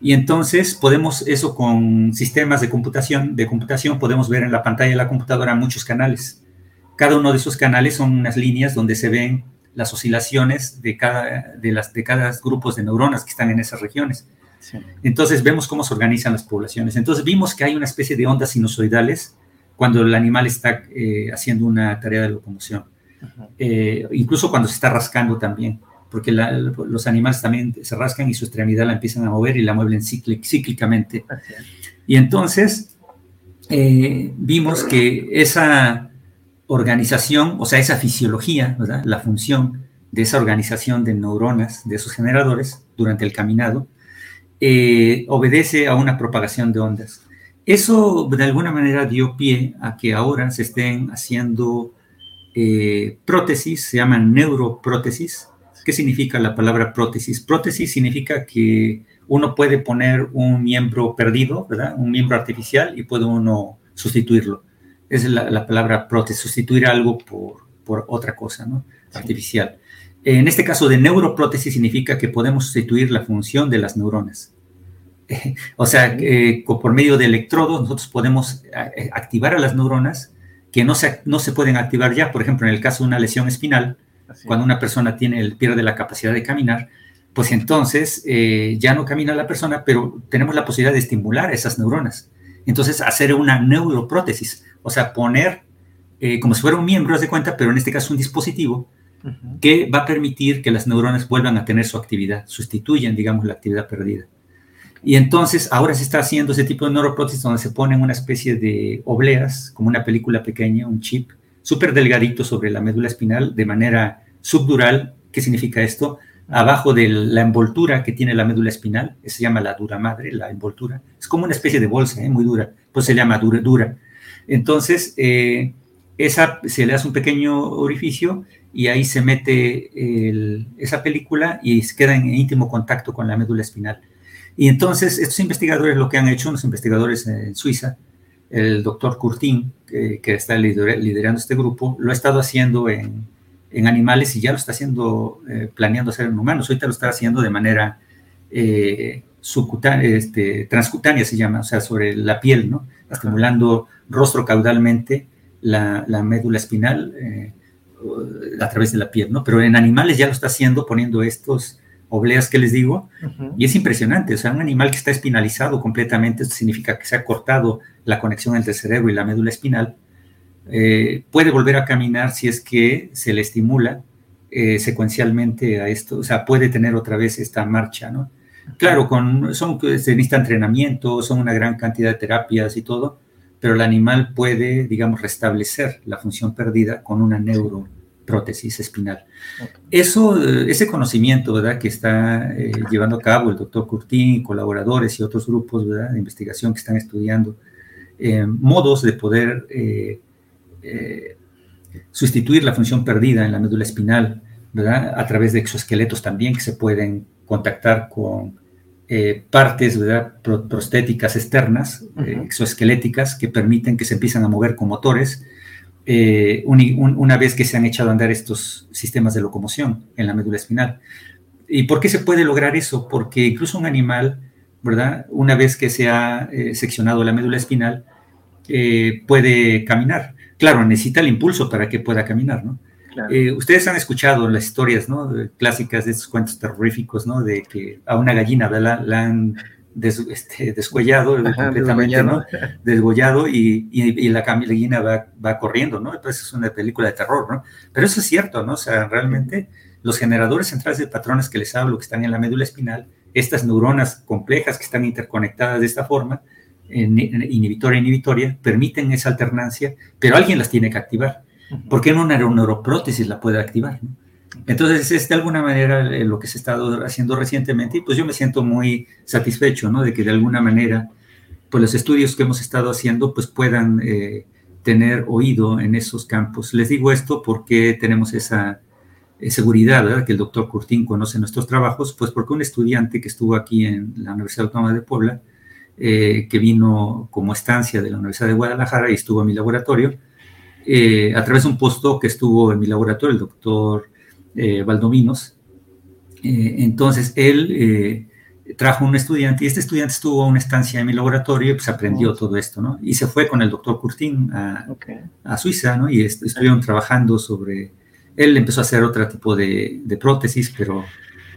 Speaker 2: Y entonces podemos, eso con sistemas de computación, de computación, podemos ver en la pantalla de la computadora muchos canales. Cada uno de esos canales son unas líneas donde se ven las oscilaciones de cada, de las, de cada grupos de neuronas que están en esas regiones. Entonces vemos cómo se organizan las poblaciones. Entonces vimos que hay una especie de ondas sinusoidales cuando el animal está eh, haciendo una tarea de locomoción. Eh, incluso cuando se está rascando también, porque los animales también se rascan y su extremidad la empiezan a mover y la mueven cíclicamente. Y entonces eh, vimos que esa organización, o sea, esa fisiología, la función de esa organización de neuronas, de esos generadores durante el caminado, eh, obedece a una propagación de ondas. Eso de alguna manera dio pie a que ahora se estén haciendo eh, prótesis, se llaman neuroprótesis. ¿Qué significa la palabra prótesis? Prótesis significa que uno puede poner un miembro perdido, ¿verdad? Un miembro artificial y puede uno sustituirlo. Esa es la, palabra prótesis, sustituir algo por, por otra cosa, ¿no? Artificial. En este caso de neuroprótesis significa que podemos sustituir la función de las neuronas. o sea, por medio de electrodos nosotros podemos eh, activar a las neuronas que no se, no se pueden activar ya. Por ejemplo, en el caso de una lesión espinal, cuando una persona tiene, el, pierde la capacidad de caminar, pues entonces eh, ya no camina la persona, pero tenemos la posibilidad de estimular esas neuronas. Entonces, hacer una neuroprótesis, o sea, poner eh, como si fuera un miembro, de cuenta, pero en este caso un dispositivo que va a permitir que las neuronas vuelvan a tener su actividad, sustituyen, digamos, la actividad perdida. Y entonces ahora se está haciendo ese tipo de neuroprótesis donde se ponen una especie de obleas, como una película pequeña, un chip, súper delgadito sobre la médula espinal de manera subdural. ¿Qué significa esto? Abajo de la envoltura que tiene la médula espinal, se llama la dura madre, la envoltura. Es como una especie de bolsa, ¿eh? muy dura, pues se llama dura. dura. Entonces, eh, esa, se le hace un pequeño orificio y ahí se mete esa película y queda en íntimo contacto con la médula espinal. Y entonces estos investigadores lo que han hecho, unos investigadores en Suiza, el doctor Curtin, que, está liderando este grupo, lo ha estado haciendo en, en animales y ya lo está haciendo, eh, planeando hacer en humanos. Ahorita lo está haciendo de manera eh, este, transcutánea, se llama, o sea, sobre la piel, ¿no? Estimulando rostro caudalmente la, la médula espinal eh, a través de la piel, ¿no? Pero en animales ya lo está haciendo poniendo estos obleas que les digo, y es impresionante, o sea, un animal que está espinalizado completamente, esto significa que se ha cortado la conexión entre el cerebro y la médula espinal, eh, puede volver a caminar si es que se le estimula eh, secuencialmente a esto, o sea, puede tener otra vez esta marcha, ¿no? Claro, con, son, se necesita entrenamiento, son una gran cantidad de terapias y todo, pero el animal puede, digamos, restablecer la función perdida con una neuro prótesis espinal. Eso, eh, ese conocimiento ¿verdad? que está eh, llevando a cabo el doctor Curtin, colaboradores y otros grupos ¿verdad? de investigación que están estudiando eh, modos de poder sustituir la función perdida en la médula espinal ¿verdad? a través de exoesqueletos también que se pueden contactar con partes ¿verdad? prostéticas externas, exoesqueléticas, que permiten que se empiezan a mover con motores eh, una vez que se han echado a andar estos sistemas de locomoción en la médula espinal. ¿Y por qué se puede lograr eso? Porque incluso un animal, ¿verdad? Una vez que se ha eh, seccionado la médula espinal, eh, puede caminar. Claro, necesita el impulso para que pueda caminar, ¿no? Ustedes han escuchado las historias, ¿no? Clásicas de estos cuentos terroríficos, ¿no? De que a una gallina la, la han este, descuellado completamente, ¿no? Desgollado y, y, la gallina va, va, corriendo, ¿no? Entonces es una película de terror, ¿no? Pero eso es cierto, ¿no? O sea, realmente los generadores centrales de patrones que les hablo, que están en la médula espinal, estas neuronas complejas que están interconectadas de esta forma, inhibitoria inhibitoria, permiten esa alternancia, pero alguien las tiene que activar. ¿Por qué no una neuroprótesis la puede activar? Entonces, es de alguna manera eh, lo que se ha estado haciendo recientemente y pues yo me siento muy satisfecho, ¿no? De que de alguna manera, pues los estudios que hemos estado haciendo, pues puedan eh, tener oído en esos campos. Les digo esto porque tenemos esa, seguridad, ¿verdad? Que el doctor Curtín conoce nuestros trabajos, pues porque un estudiante que estuvo aquí en la Universidad Autónoma de Puebla, que vino como estancia de la Universidad de Guadalajara y estuvo en mi laboratorio, a través de un postdoc que estuvo en mi laboratorio, el doctor Valdominos, entonces él trajo un estudiante y este estudiante estuvo una estancia en mi laboratorio y pues aprendió oh. todo esto, ¿no? Y se fue con el doctor Curtin a, Suiza, ¿no? Y estuvieron trabajando sobre, él empezó a hacer otro tipo de, prótesis, pero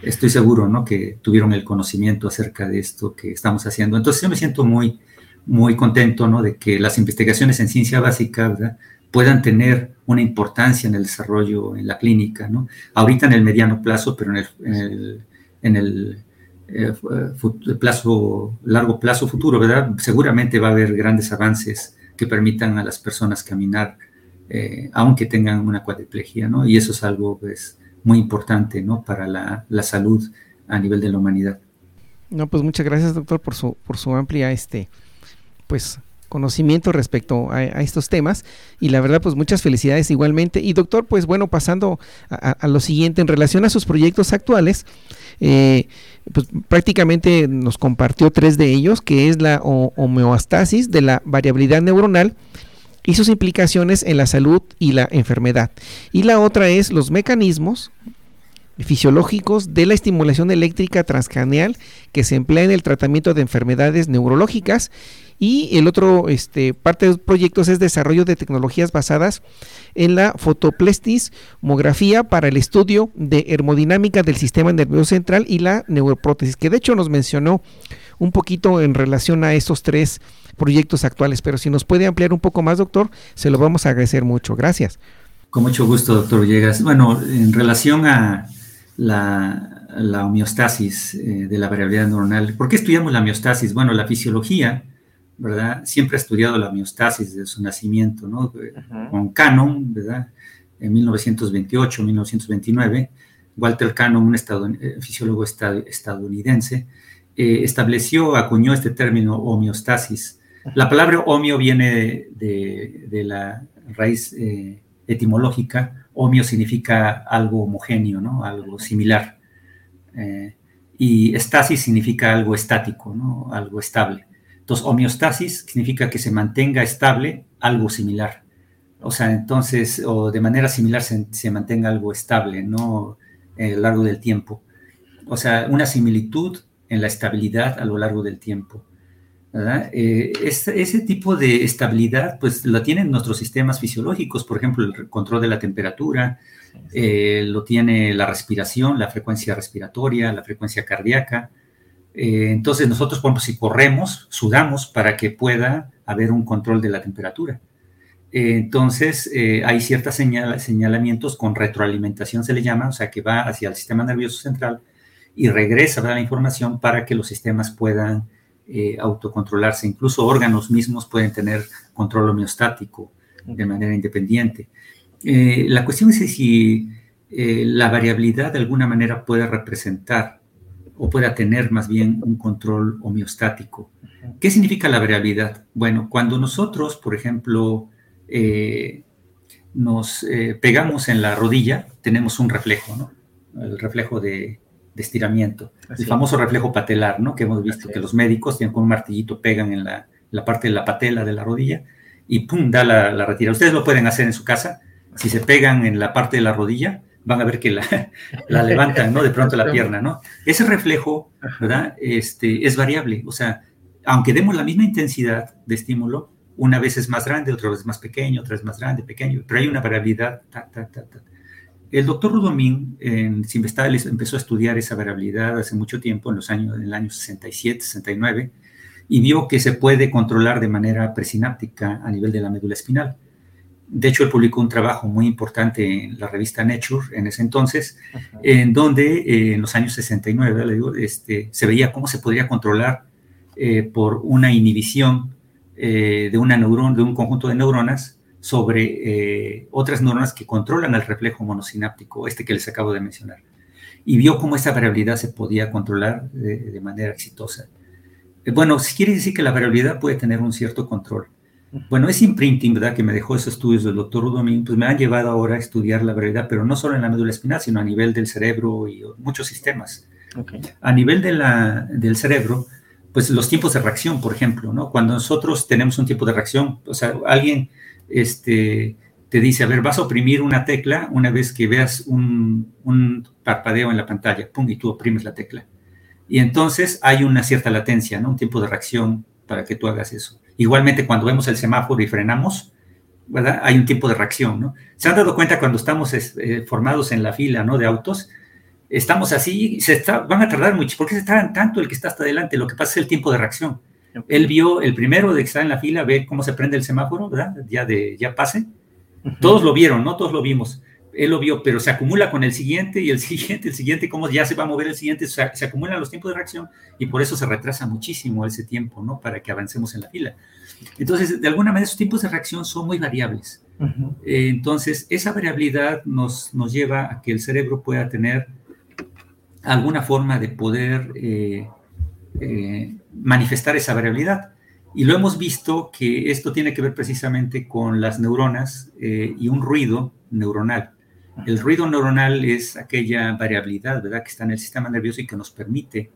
Speaker 2: estoy seguro, ¿no? Que tuvieron el conocimiento acerca de esto que estamos haciendo. Entonces yo me siento muy, muy contento, ¿no? De que las investigaciones en ciencia básica, ¿verdad? Puedan tener una importancia en el desarrollo en la clínica, ¿no? Ahorita en el mediano plazo, pero en el, en el eh, plazo, largo plazo futuro, ¿verdad? Seguramente va a haber grandes avances que permitan a las personas caminar, eh, aunque tengan una cuadriplegia, ¿no? Y eso es algo, pues, muy importante, ¿no? Para la, la, salud a nivel de la humanidad.
Speaker 1: No, pues muchas gracias, doctor, por su, por su amplia, este, pues, conocimiento respecto a, estos temas. Y la verdad pues muchas felicidades igualmente. Y doctor pues bueno pasando a, lo siguiente. En relación a sus proyectos actuales eh, pues prácticamente nos compartió tres de ellos, que es la homeostasis de la variabilidad neuronal y sus implicaciones en la salud y la enfermedad. Y la otra es los mecanismos fisiológicos de la estimulación eléctrica transcraneal que se emplea en el tratamiento de enfermedades neurológicas y el otro este, parte de los proyectos es desarrollo de tecnologías basadas en la fotoplestismografía para el estudio de hermodinámica del sistema nervioso central y la neuroprótesis, que de hecho nos mencionó un poquito en relación a estos tres proyectos actuales, pero si nos puede ampliar un poco más, doctor, se lo vamos a agradecer mucho. Gracias.
Speaker 2: Con mucho gusto, doctor Villegas. Bueno, en relación a la, homeostasis eh, de la variabilidad neuronal, ¿por qué estudiamos la homeostasis? Bueno, la fisiología ¿verdad? Siempre ha estudiado la miostasis desde su nacimiento, ¿no? Con Cannon, ¿verdad? En 1928, 1929, Walter Cannon, un eh, fisiólogo estadounidense, eh, estableció, acuñó este término homeostasis. La palabra homio viene de, la raíz eh, etimológica. Homio significa algo homogéneo, ¿no? Algo similar. y estasis significa algo estático, ¿no? Algo estable. Entonces, homeostasis significa que se mantenga estable algo similar. O sea, entonces, o de manera similar se, mantenga algo estable, ¿no? A lo largo del tiempo. O sea, una similitud en la estabilidad a lo largo del tiempo. Eh, ese tipo de estabilidad, pues la tienen nuestros sistemas fisiológicos, por ejemplo, el control de la temperatura, eh, lo tiene la respiración, la frecuencia respiratoria, la frecuencia cardíaca, eh, entonces nosotros, por ejemplo, si corremos, sudamos para que pueda haber un control de la temperatura. Eh, entonces eh, hay ciertos señalamientos con retroalimentación, se le llama, o sea, que va hacia el sistema nervioso central y regresa la información para que los sistemas puedan autocontrolarse. Incluso órganos mismos pueden tener control homeostático de manera independiente. la cuestión es si la variabilidad de alguna manera puede representar o pueda tener más bien un control homeostático. ¿Qué significa la variabilidad? Bueno, cuando nosotros, por ejemplo, eh, nos eh, pegamos en la rodilla, tenemos un reflejo, ¿no? El reflejo de, estiramiento. el famoso reflejo patelar, ¿no? Que hemos visto que los médicos tienen con un martillito, pegan en la, parte de la patela de la rodilla y ¡pum! da la, la retira. Ustedes lo pueden hacer en su casa. Si se pegan en la parte de la rodilla, van a ver que la, la levantan, ¿no? De pronto la pierna, ¿no? Ese reflejo, ¿verdad? Este, es variable, o sea, aunque demos la misma intensidad de estímulo, una vez es más grande, otra vez más pequeño, otra vez más grande, pequeño, pero hay una variabilidad. el doctor Rudomín en Simvestal empezó a estudiar esa variabilidad hace mucho tiempo, en los años, en el año 67, 69, y vio que se puede controlar de manera presináptica a nivel de la médula espinal. De hecho, él publicó un trabajo muy importante en la revista Nature en ese entonces, en donde eh, en los años 69 le digo, este, se veía cómo se podría controlar eh, por una inhibición eh, de una neurona, de un conjunto de neuronas sobre otras neuronas que controlan el reflejo monosináptico, este que les acabo de mencionar. Y vio cómo esa variabilidad se podía controlar de, de manera exitosa. bueno, si quiere decir que la variabilidad puede tener un cierto control Bueno, ese imprinting, ¿verdad? Que me dejó esos estudios del doctor Rudomín, pues me han llevado ahora a estudiar la variabilidad, pero no solo en la médula espinal, sino a nivel del cerebro y muchos sistemas. A nivel de la, del cerebro, pues los tiempos de reacción, por ejemplo, ¿no? Cuando nosotros tenemos un tiempo de reacción, o sea, alguien este, te dice, a ver, vas a oprimir una tecla una vez que veas un, un parpadeo en la pantalla, pum, y tú oprimes la tecla. Y entonces hay una cierta latencia, ¿no? Un tiempo de reacción para que tú hagas eso. Igualmente, cuando vemos el semáforo y frenamos, ¿verdad? Hay un tiempo de reacción, ¿no? ¿Se han dado cuenta cuando estamos eh, formados en la fila, ¿no? De autos, estamos así, se van a tardar mucho. ¿Por qué se tardan tanto el que está hasta adelante? Lo que pasa es el tiempo de reacción. Él vio, el primero de que está en la fila, ve cómo se prende el semáforo, ¿verdad? Ya de, ya pase. Todos lo vieron, ¿no? Todos lo vimos él lo vio, pero se acumula con el siguiente y el siguiente, el siguiente, cómo ya se va a mover el siguiente, se, se, acumulan los tiempos de reacción y por eso se retrasa muchísimo ese tiempo, ¿no? Para que avancemos en la fila. Entonces, de alguna manera, esos tiempos de reacción son muy variables. Eh, entonces, esa variabilidad nos, nos lleva a que el cerebro pueda tener alguna forma de poder eh, eh, manifestar esa variabilidad. Y lo hemos visto que esto tiene que ver precisamente con las neuronas y un ruido neuronal. El ruido neuronal es aquella variabilidad, ¿verdad?, que está en el sistema nervioso y que nos permite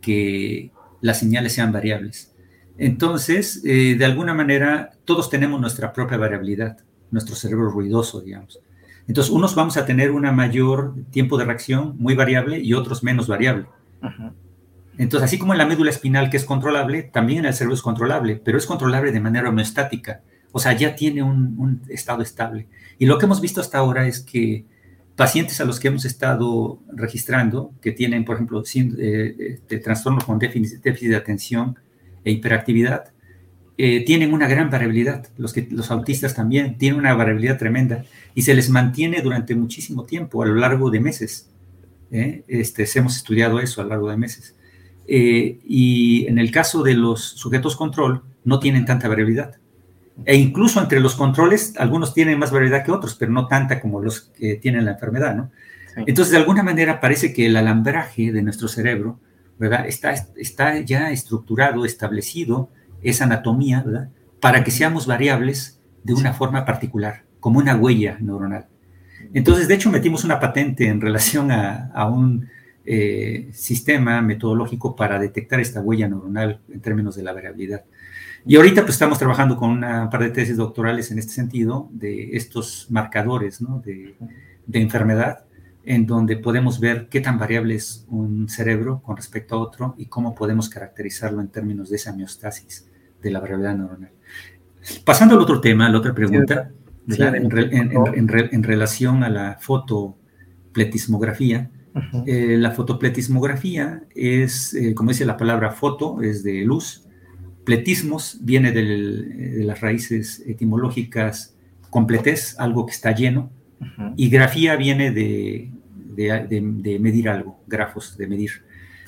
Speaker 2: que las señales sean variables. Entonces, eh, de alguna manera, todos tenemos nuestra propia variabilidad, nuestro cerebro ruidoso, digamos. Entonces, unos vamos a tener una mayor tiempo de reacción muy variable y otros menos variable. Entonces, así como en la médula espinal que es controlable, también en el cerebro es controlable, pero es controlable de manera homeostática. O sea, ya tiene un, estado estable. Y lo que hemos visto hasta ahora es que pacientes a los que hemos estado registrando, que tienen, por ejemplo, eh, de trastorno con déficit, de atención e hiperactividad, eh, tienen una gran variabilidad. Los, que, los autistas también tienen una variabilidad tremenda y se les mantiene durante muchísimo tiempo, a lo largo de meses. ¿eh? Este, hemos estudiado eso a lo largo de meses. y en el caso de los sujetos control, no tienen tanta variabilidad. E incluso entre los controles, algunos tienen más variedad que otros, pero no tanta como los que tienen la enfermedad, ¿no? Entonces, de alguna manera parece que el alambraje de nuestro cerebro, ¿verdad? Está, está ya estructurado, establecido, esa anatomía, ¿verdad? Para que seamos variables de una forma particular, como una huella neuronal. Entonces, de hecho, metimos una patente en relación a, un eh, sistema metodológico para detectar esta huella neuronal en términos de la variabilidad. Y ahorita pues estamos trabajando con una par de tesis doctorales en este sentido, de estos marcadores ¿no? de, de, enfermedad, en donde podemos ver qué tan variable es un cerebro con respecto a otro y cómo podemos caracterizarlo en términos de esa homeostasis de la variabilidad neuronal. Pasando al otro tema, a la otra pregunta, en, relación a la fotopletismografía, eh, la fotopletismografía es, eh, como dice la palabra foto, es de luz, Pletismos viene de las raíces etimológicas completez, algo que está lleno, y grafía viene de, medir algo, grafos, de medir.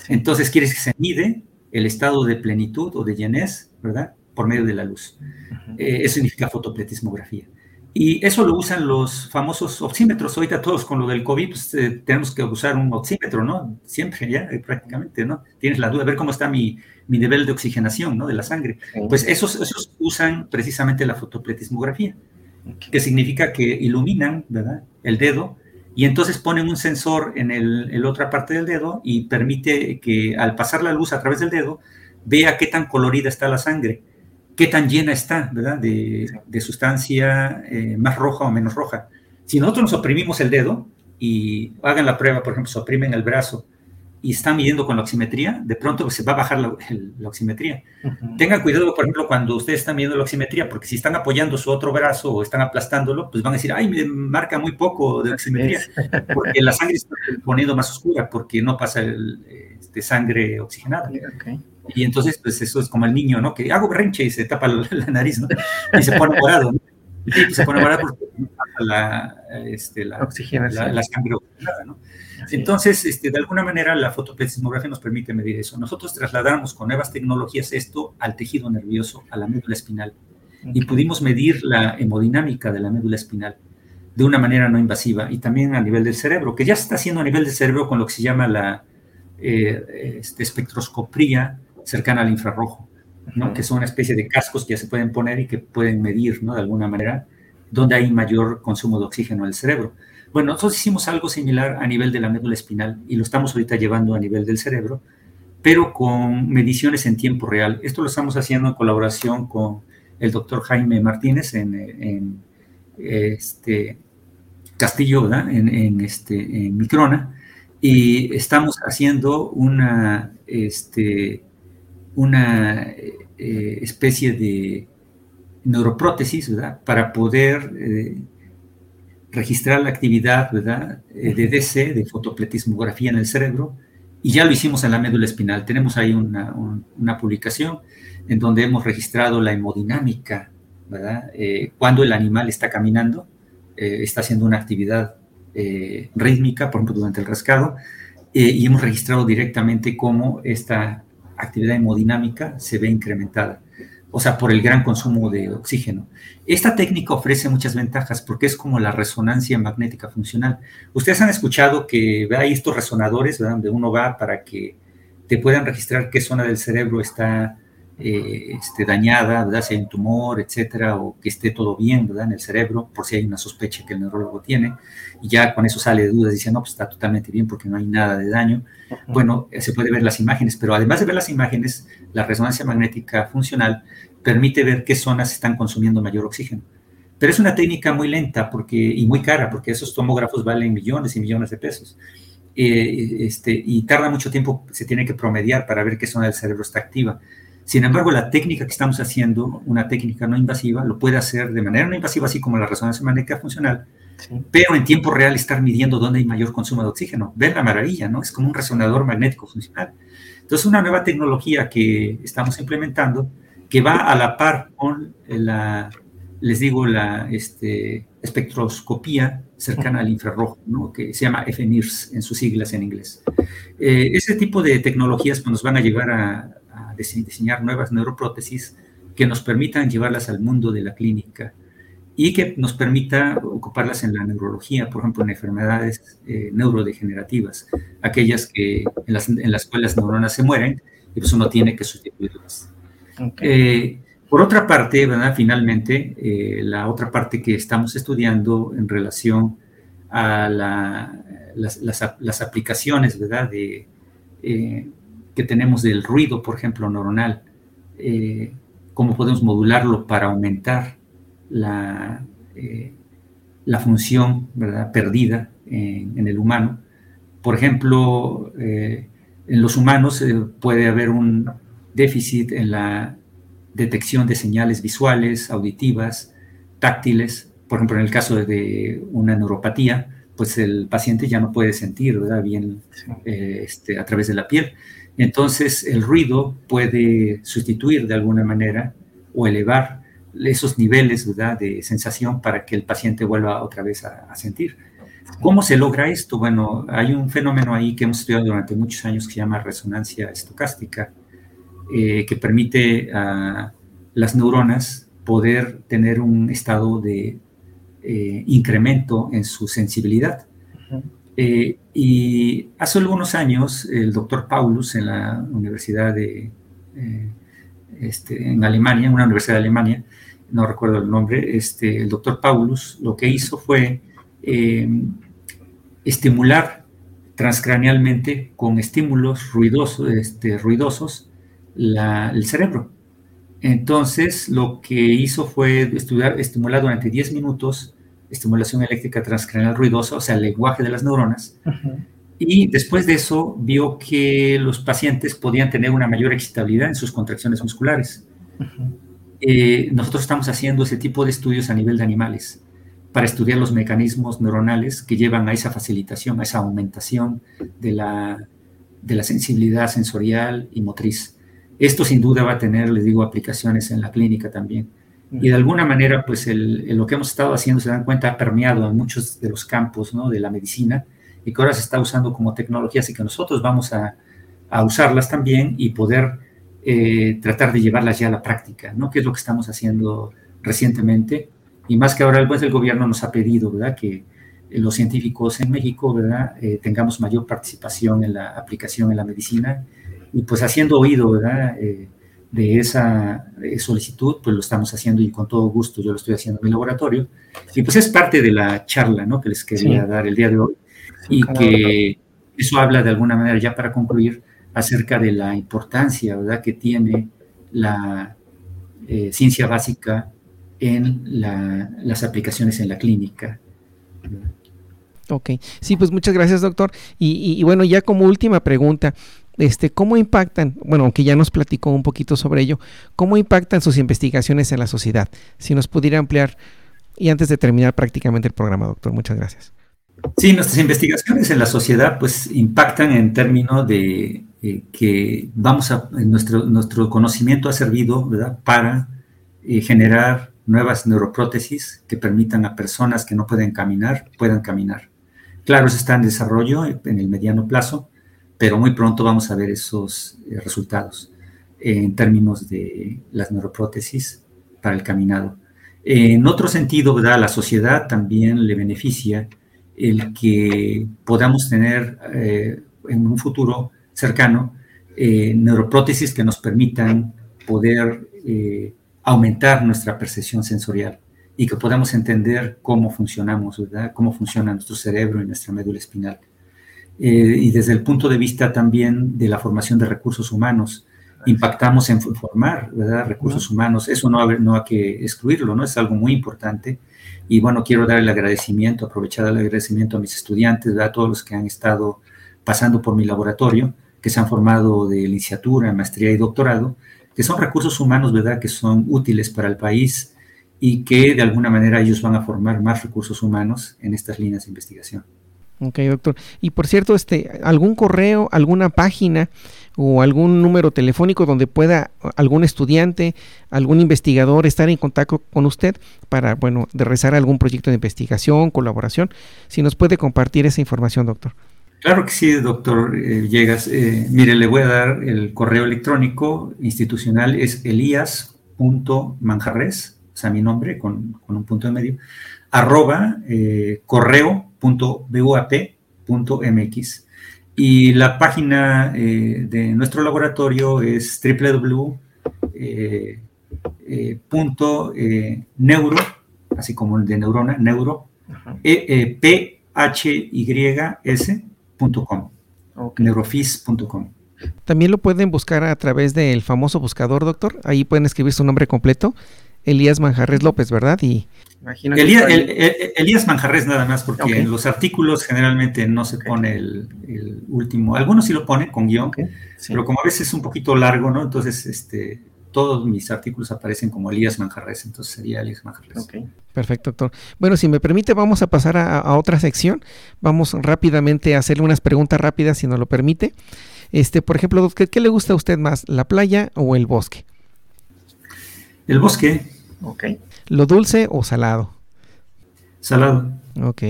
Speaker 2: Entonces, quieres que se mide el estado de plenitud o de llenez, ¿verdad? Por medio de la luz. Eh, eso significa fotopletismografía. Y eso lo usan los famosos oxímetros. Ahorita todos con lo del COVID pues, eh, tenemos que usar un oxímetro, ¿no? Siempre ya, eh, prácticamente, ¿no? Tienes la duda, de ver cómo está mi, mi nivel de oxigenación, ¿no? De la sangre. Pues esos, esos usan precisamente la fotopletismografía, que significa que iluminan, ¿verdad? El dedo y entonces ponen un sensor en, el, en la otra parte del dedo y permite que al pasar la luz a través del dedo vea qué tan colorida está la sangre qué tan llena está, ¿verdad? De, sustancia eh, más roja o menos roja. Si nosotros nos oprimimos el dedo y hagan la prueba, por ejemplo, se oprimen el brazo y están midiendo con la oximetría, de pronto se va a bajar la, oximetría. Tengan cuidado, por ejemplo, cuando ustedes están midiendo la oximetría, porque si están apoyando su otro brazo o están aplastándolo, pues van a decir, ay, me marca muy poco de oximetría, porque la sangre está poniendo más oscura, porque no pasa el, este, sangre oxigenada. Okay. Y entonces, pues eso es como el niño, ¿no? Que hago berrinche y se tapa la, nariz, ¿no? Y se pone morado, ¿no? Y pues, se pone morado porque la, este, la, la, la, sangre oxigenada, ¿no? Entonces, este, de alguna manera, la fotopletismografía nos permite medir eso. Nosotros trasladamos con nuevas tecnologías esto al tejido nervioso, a la médula espinal, y pudimos medir la hemodinámica de la médula espinal de una manera no invasiva y también a nivel del cerebro, que ya se está haciendo a nivel del cerebro con lo que se llama la eh, este, espectroscopía cercana al infrarrojo. ¿no? que son una especie de cascos que ya se pueden poner y que pueden medir ¿no? de alguna manera dónde hay mayor consumo de oxígeno en el cerebro. Bueno, nosotros hicimos algo similar a nivel de la médula espinal y lo estamos ahorita llevando a nivel del cerebro, pero con mediciones en tiempo real. Esto lo estamos haciendo en colaboración con el doctor Jaime Martínez en, este Castillo, En, este, en Microna, y estamos haciendo una, este, una eh, especie de neuroprótesis, ¿verdad? Para poder eh, registrar la actividad, ¿verdad? Eh, de DC, de fotopletismografía en el cerebro, y ya lo hicimos en la médula espinal. Tenemos ahí una, una publicación en donde hemos registrado la hemodinámica, ¿verdad? Eh, cuando el animal está caminando, está haciendo una actividad rítmica, por ejemplo, durante el rascado, y hemos registrado directamente cómo esta actividad hemodinámica se ve incrementada o sea, por el gran consumo de oxígeno. Esta técnica ofrece muchas ventajas porque es como la resonancia magnética funcional. Ustedes han escuchado que hay estos resonadores donde uno va para que te puedan registrar qué zona del cerebro está eh, este, dañada, ¿verdad? si hay un tumor, etcétera, o que esté todo bien ¿verdad? en el cerebro, por si hay una sospecha que el neurólogo tiene, y ya con eso sale de dudas, dice, no, pues está totalmente bien porque no hay nada de daño. Bueno, eh, se puede ver las imágenes, pero además de ver las imágenes, la resonancia magnética funcional permite ver qué zonas están consumiendo mayor oxígeno. Pero es una técnica muy lenta porque, y muy cara, porque esos tomógrafos valen millones y millones de pesos. Eh, este, y tarda mucho tiempo, se tiene que promediar para ver qué zona del cerebro está activa. Sin embargo, la técnica que estamos haciendo, una técnica no invasiva, lo puede hacer de manera no invasiva, así como la resonancia magnética funcional, pero en tiempo real estar midiendo dónde hay mayor consumo de oxígeno. Ven la maravilla, ¿no? Es como un resonador magnético funcional. Entonces, una nueva tecnología que estamos implementando que va a la par con la, les digo, la este, espectroscopía cercana al infrarrojo, ¿no? que se llama FMIRS en sus siglas en inglés. Eh, ese tipo de tecnologías pues, nos van a llevar a, diseñar nuevas neuroprótesis que nos permitan llevarlas al mundo de la clínica y que nos permita ocuparlas en la neurología, por ejemplo, en enfermedades eh, neurodegenerativas, aquellas que en las, en las, cuales las neuronas se mueren y pues uno tiene que sustituirlas. Eh, por otra parte, ¿verdad? finalmente, eh, la otra parte que estamos estudiando en relación a las, aplicaciones ¿verdad? De, que tenemos del ruido, por ejemplo, neuronal, eh, cómo podemos modularlo para aumentar la, eh, la función ¿verdad? perdida en, el humano. Por ejemplo, eh, en los humanos puede haber un déficit en la detección de señales visuales, auditivas, táctiles. Por ejemplo, en el caso de una neuropatía, pues el paciente ya no puede sentir ¿verdad? bien este, a través de la piel. Entonces, el ruido puede sustituir de alguna manera o elevar esos niveles de sensación para que el paciente vuelva otra vez a, sentir. ¿Cómo se logra esto? Bueno, hay un fenómeno ahí que hemos estudiado durante muchos años que se llama resonancia estocástica, eh, que permite a las neuronas poder tener un estado de eh, incremento en su sensibilidad. Eh, y hace algunos años, el doctor Paulus en la Universidad de, eh, este, en Alemania, una universidad de Alemania, no recuerdo el nombre, este, el doctor Paulus lo que hizo fue em, estimular transcranealmente con estímulos ruidosos, este, ruidosos el cerebro. Entonces, lo que hizo fue estudiar, estimular durante 10 minutos estimulación eléctrica transcranial ruidosa, o sea, el lenguaje de las neuronas. Y después de eso vio que los pacientes podían tener una mayor excitabilidad en sus contracciones musculares. Eh, nosotros estamos haciendo ese tipo de estudios a nivel de animales para estudiar los mecanismos neuronales que llevan a esa facilitación, a esa aumentación de la, de la sensibilidad sensorial y motriz. Esto sin duda va a tener, les digo, aplicaciones en la clínica también. Y de alguna manera, pues lo que hemos estado haciendo, se dan cuenta, ha permeado en muchos de los campos ¿no? de la medicina y que ahora se está usando como tecnología, así que nosotros vamos a, a usarlas también y poder eh, tratar de llevarlas ya a la práctica, ¿no? que es lo que estamos haciendo recientemente. Y más que ahora, pues, el gobierno nos ha pedido, ¿verdad?, que los científicos en México, ¿verdad?, eh, tengamos mayor participación en la aplicación en la medicina y pues haciendo oído, ¿verdad?, eh, de esa solicitud, pues lo estamos haciendo y con todo gusto yo lo estoy haciendo en mi laboratorio. Y pues es parte de la charla ¿no? que les quería dar el día de hoy y que eso habla de alguna manera, ya para concluir, acerca de la importancia ¿verdad? que tiene la eh, ciencia básica en las aplicaciones en la clínica.
Speaker 1: Ok, sí, pues muchas gracias, doctor. Y, bueno, ya como última pregunta, este, ¿cómo impactan, bueno, aunque ya nos platicó un poquito sobre ello, cómo impactan sus investigaciones en la sociedad? Si nos pudiera ampliar, y antes de terminar prácticamente el programa, doctor, muchas gracias.
Speaker 2: Sí, nuestras investigaciones en la sociedad pues impactan en términos de eh, que vamos a, nuestro, nuestro conocimiento ha servido para eh, generar nuevas neuroprótesis que permitan a personas que no pueden caminar, puedan caminar. Claro, eso está en desarrollo en el mediano plazo, pero muy pronto vamos a ver esos eh, resultados en términos de las neuroprótesis para el caminado. En otro sentido, ¿verdad? la sociedad también le beneficia el que podamos tener eh, en un futuro cercano eh, neuroprótesis que nos permitan poder aumentar nuestra percepción sensorial y que podamos entender cómo funcionamos, ¿verdad? Cómo funciona nuestro cerebro y nuestra médula espinal. Eh, y desde el punto de vista también de la formación de recursos humanos, impactamos en formar, ¿verdad? Recursos humanos, eso no, no hay que excluirlo, ¿no? Es algo muy importante. Y bueno, quiero dar el agradecimiento, aprovechar el agradecimiento a mis estudiantes, ¿verdad? A todos los que han estado pasando por mi laboratorio, que se han formado de licenciatura, maestría y doctorado, que son recursos humanos, ¿verdad? Que son útiles para el país y que de alguna manera ellos van a formar más recursos humanos en estas líneas de investigación.
Speaker 1: Ok, doctor. Y por cierto, este, algún correo, alguna página o algún número telefónico donde pueda algún estudiante, algún investigador estar en contacto con usted para, bueno, de rezar algún proyecto de investigación, colaboración. Si nos puede compartir esa información, doctor.
Speaker 2: Claro que sí, doctor eh, Llegas. Eh, mire, le voy a dar el correo electrónico institucional, es elías.manjarres o sea, mi nombre con, un punto de medio, arroba eh, correo.buap.mx. Y la página eh, de nuestro laboratorio es www.neuro, eh, así como el de neurona, neuro, e, phys.com, neurofis.com.
Speaker 1: También lo pueden buscar a través del famoso buscador, doctor. Ahí pueden escribir su nombre completo Elías Manjarres López, ¿verdad? Y
Speaker 2: Elías, Manjarres nada más, porque en los artículos generalmente no se pone el, último. Algunos sí lo ponen con guion, pero como a veces es un poquito largo, ¿no? Entonces, este, todos mis artículos aparecen como Elías Manjarres, entonces sería Elías Manjarres.
Speaker 1: Perfecto, doctor. Bueno, si me permite, vamos a pasar a, otra sección. Vamos rápidamente a hacerle unas preguntas rápidas, si nos lo permite. Este, por ejemplo, ¿qué, ¿qué, le gusta a usted más, la playa o el bosque?
Speaker 2: El bosque.
Speaker 1: Ok. ¿Lo dulce o salado?
Speaker 2: Salado.
Speaker 1: Ok.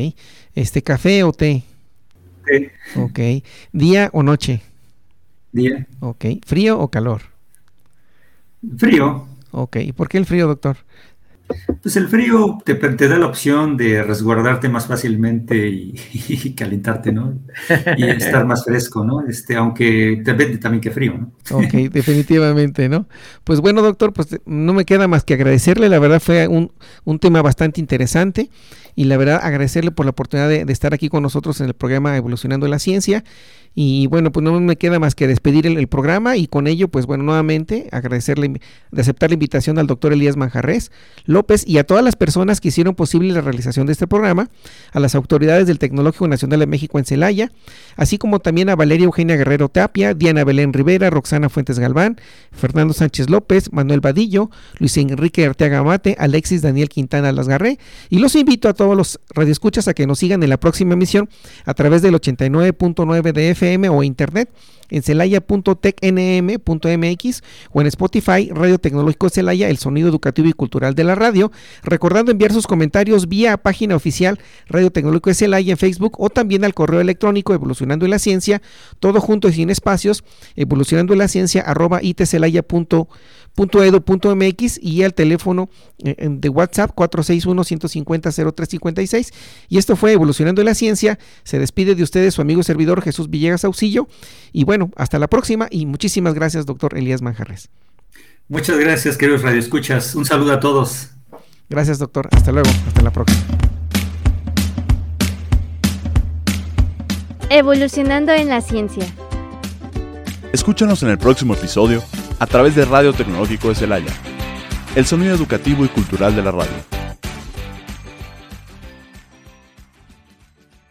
Speaker 1: ¿Este café o té?
Speaker 2: Té.
Speaker 1: Ok. ¿Día o noche?
Speaker 2: Día.
Speaker 1: Ok. ¿Frío o calor?
Speaker 2: Frío.
Speaker 1: Ok. ¿Y por qué el frío, doctor?
Speaker 2: Pues el frío te, da la opción de resguardarte más fácilmente y, calentarte, ¿no? Y estar más fresco, ¿no? Este, aunque depende también que frío, ¿no?
Speaker 1: Ok, definitivamente, ¿no? Pues bueno, doctor, pues no me queda más que agradecerle, la verdad fue un, un tema bastante interesante y la verdad agradecerle por la oportunidad de, de estar aquí con nosotros en el programa Evolucionando la Ciencia y bueno, pues no me queda más que despedir el, programa y con ello, pues bueno, nuevamente agradecerle de aceptar la invitación al doctor Elías Manjarres López y a todas las personas que hicieron posible la realización de este programa, a las autoridades del Tecnológico Nacional de México en Celaya, así como también a Valeria Eugenia Guerrero Tapia, Diana Belén Rivera, Roxana Fuentes Galván, Fernando Sánchez López, Manuel Vadillo, Luis Enrique Arteaga Mate, Alexis Daniel Quintana Lasgarré, y los invito a todos los radioescuchas a que nos sigan en la próxima emisión a través del 89.9 de FM o internet en celaya.tecnm.mx o en Spotify Radio Tecnológico Celaya, el sonido educativo y cultural de la radio. Recordando enviar sus comentarios vía página oficial Radio Tecnológico Celaya en Facebook o también al correo electrónico evolucionando en la ciencia, todo junto y sin espacios, evolucionando en la ciencia arroba itcelaya.com .edu.mx y el teléfono eh, de WhatsApp 461-150-0356. Y esto fue Evolucionando la Ciencia. Se despide de ustedes su amigo servidor Jesús Villegas Auxillo. Y bueno, hasta la próxima y muchísimas gracias, doctor Elías Manjarres.
Speaker 2: Muchas gracias, queridos radioescuchas. Un saludo a todos.
Speaker 1: Gracias, doctor. Hasta luego. Hasta la próxima.
Speaker 3: Evolucionando en la ciencia.
Speaker 4: Escúchanos en el próximo episodio a través de Radio Tecnológico de Celaya, el sonido educativo y cultural de la radio.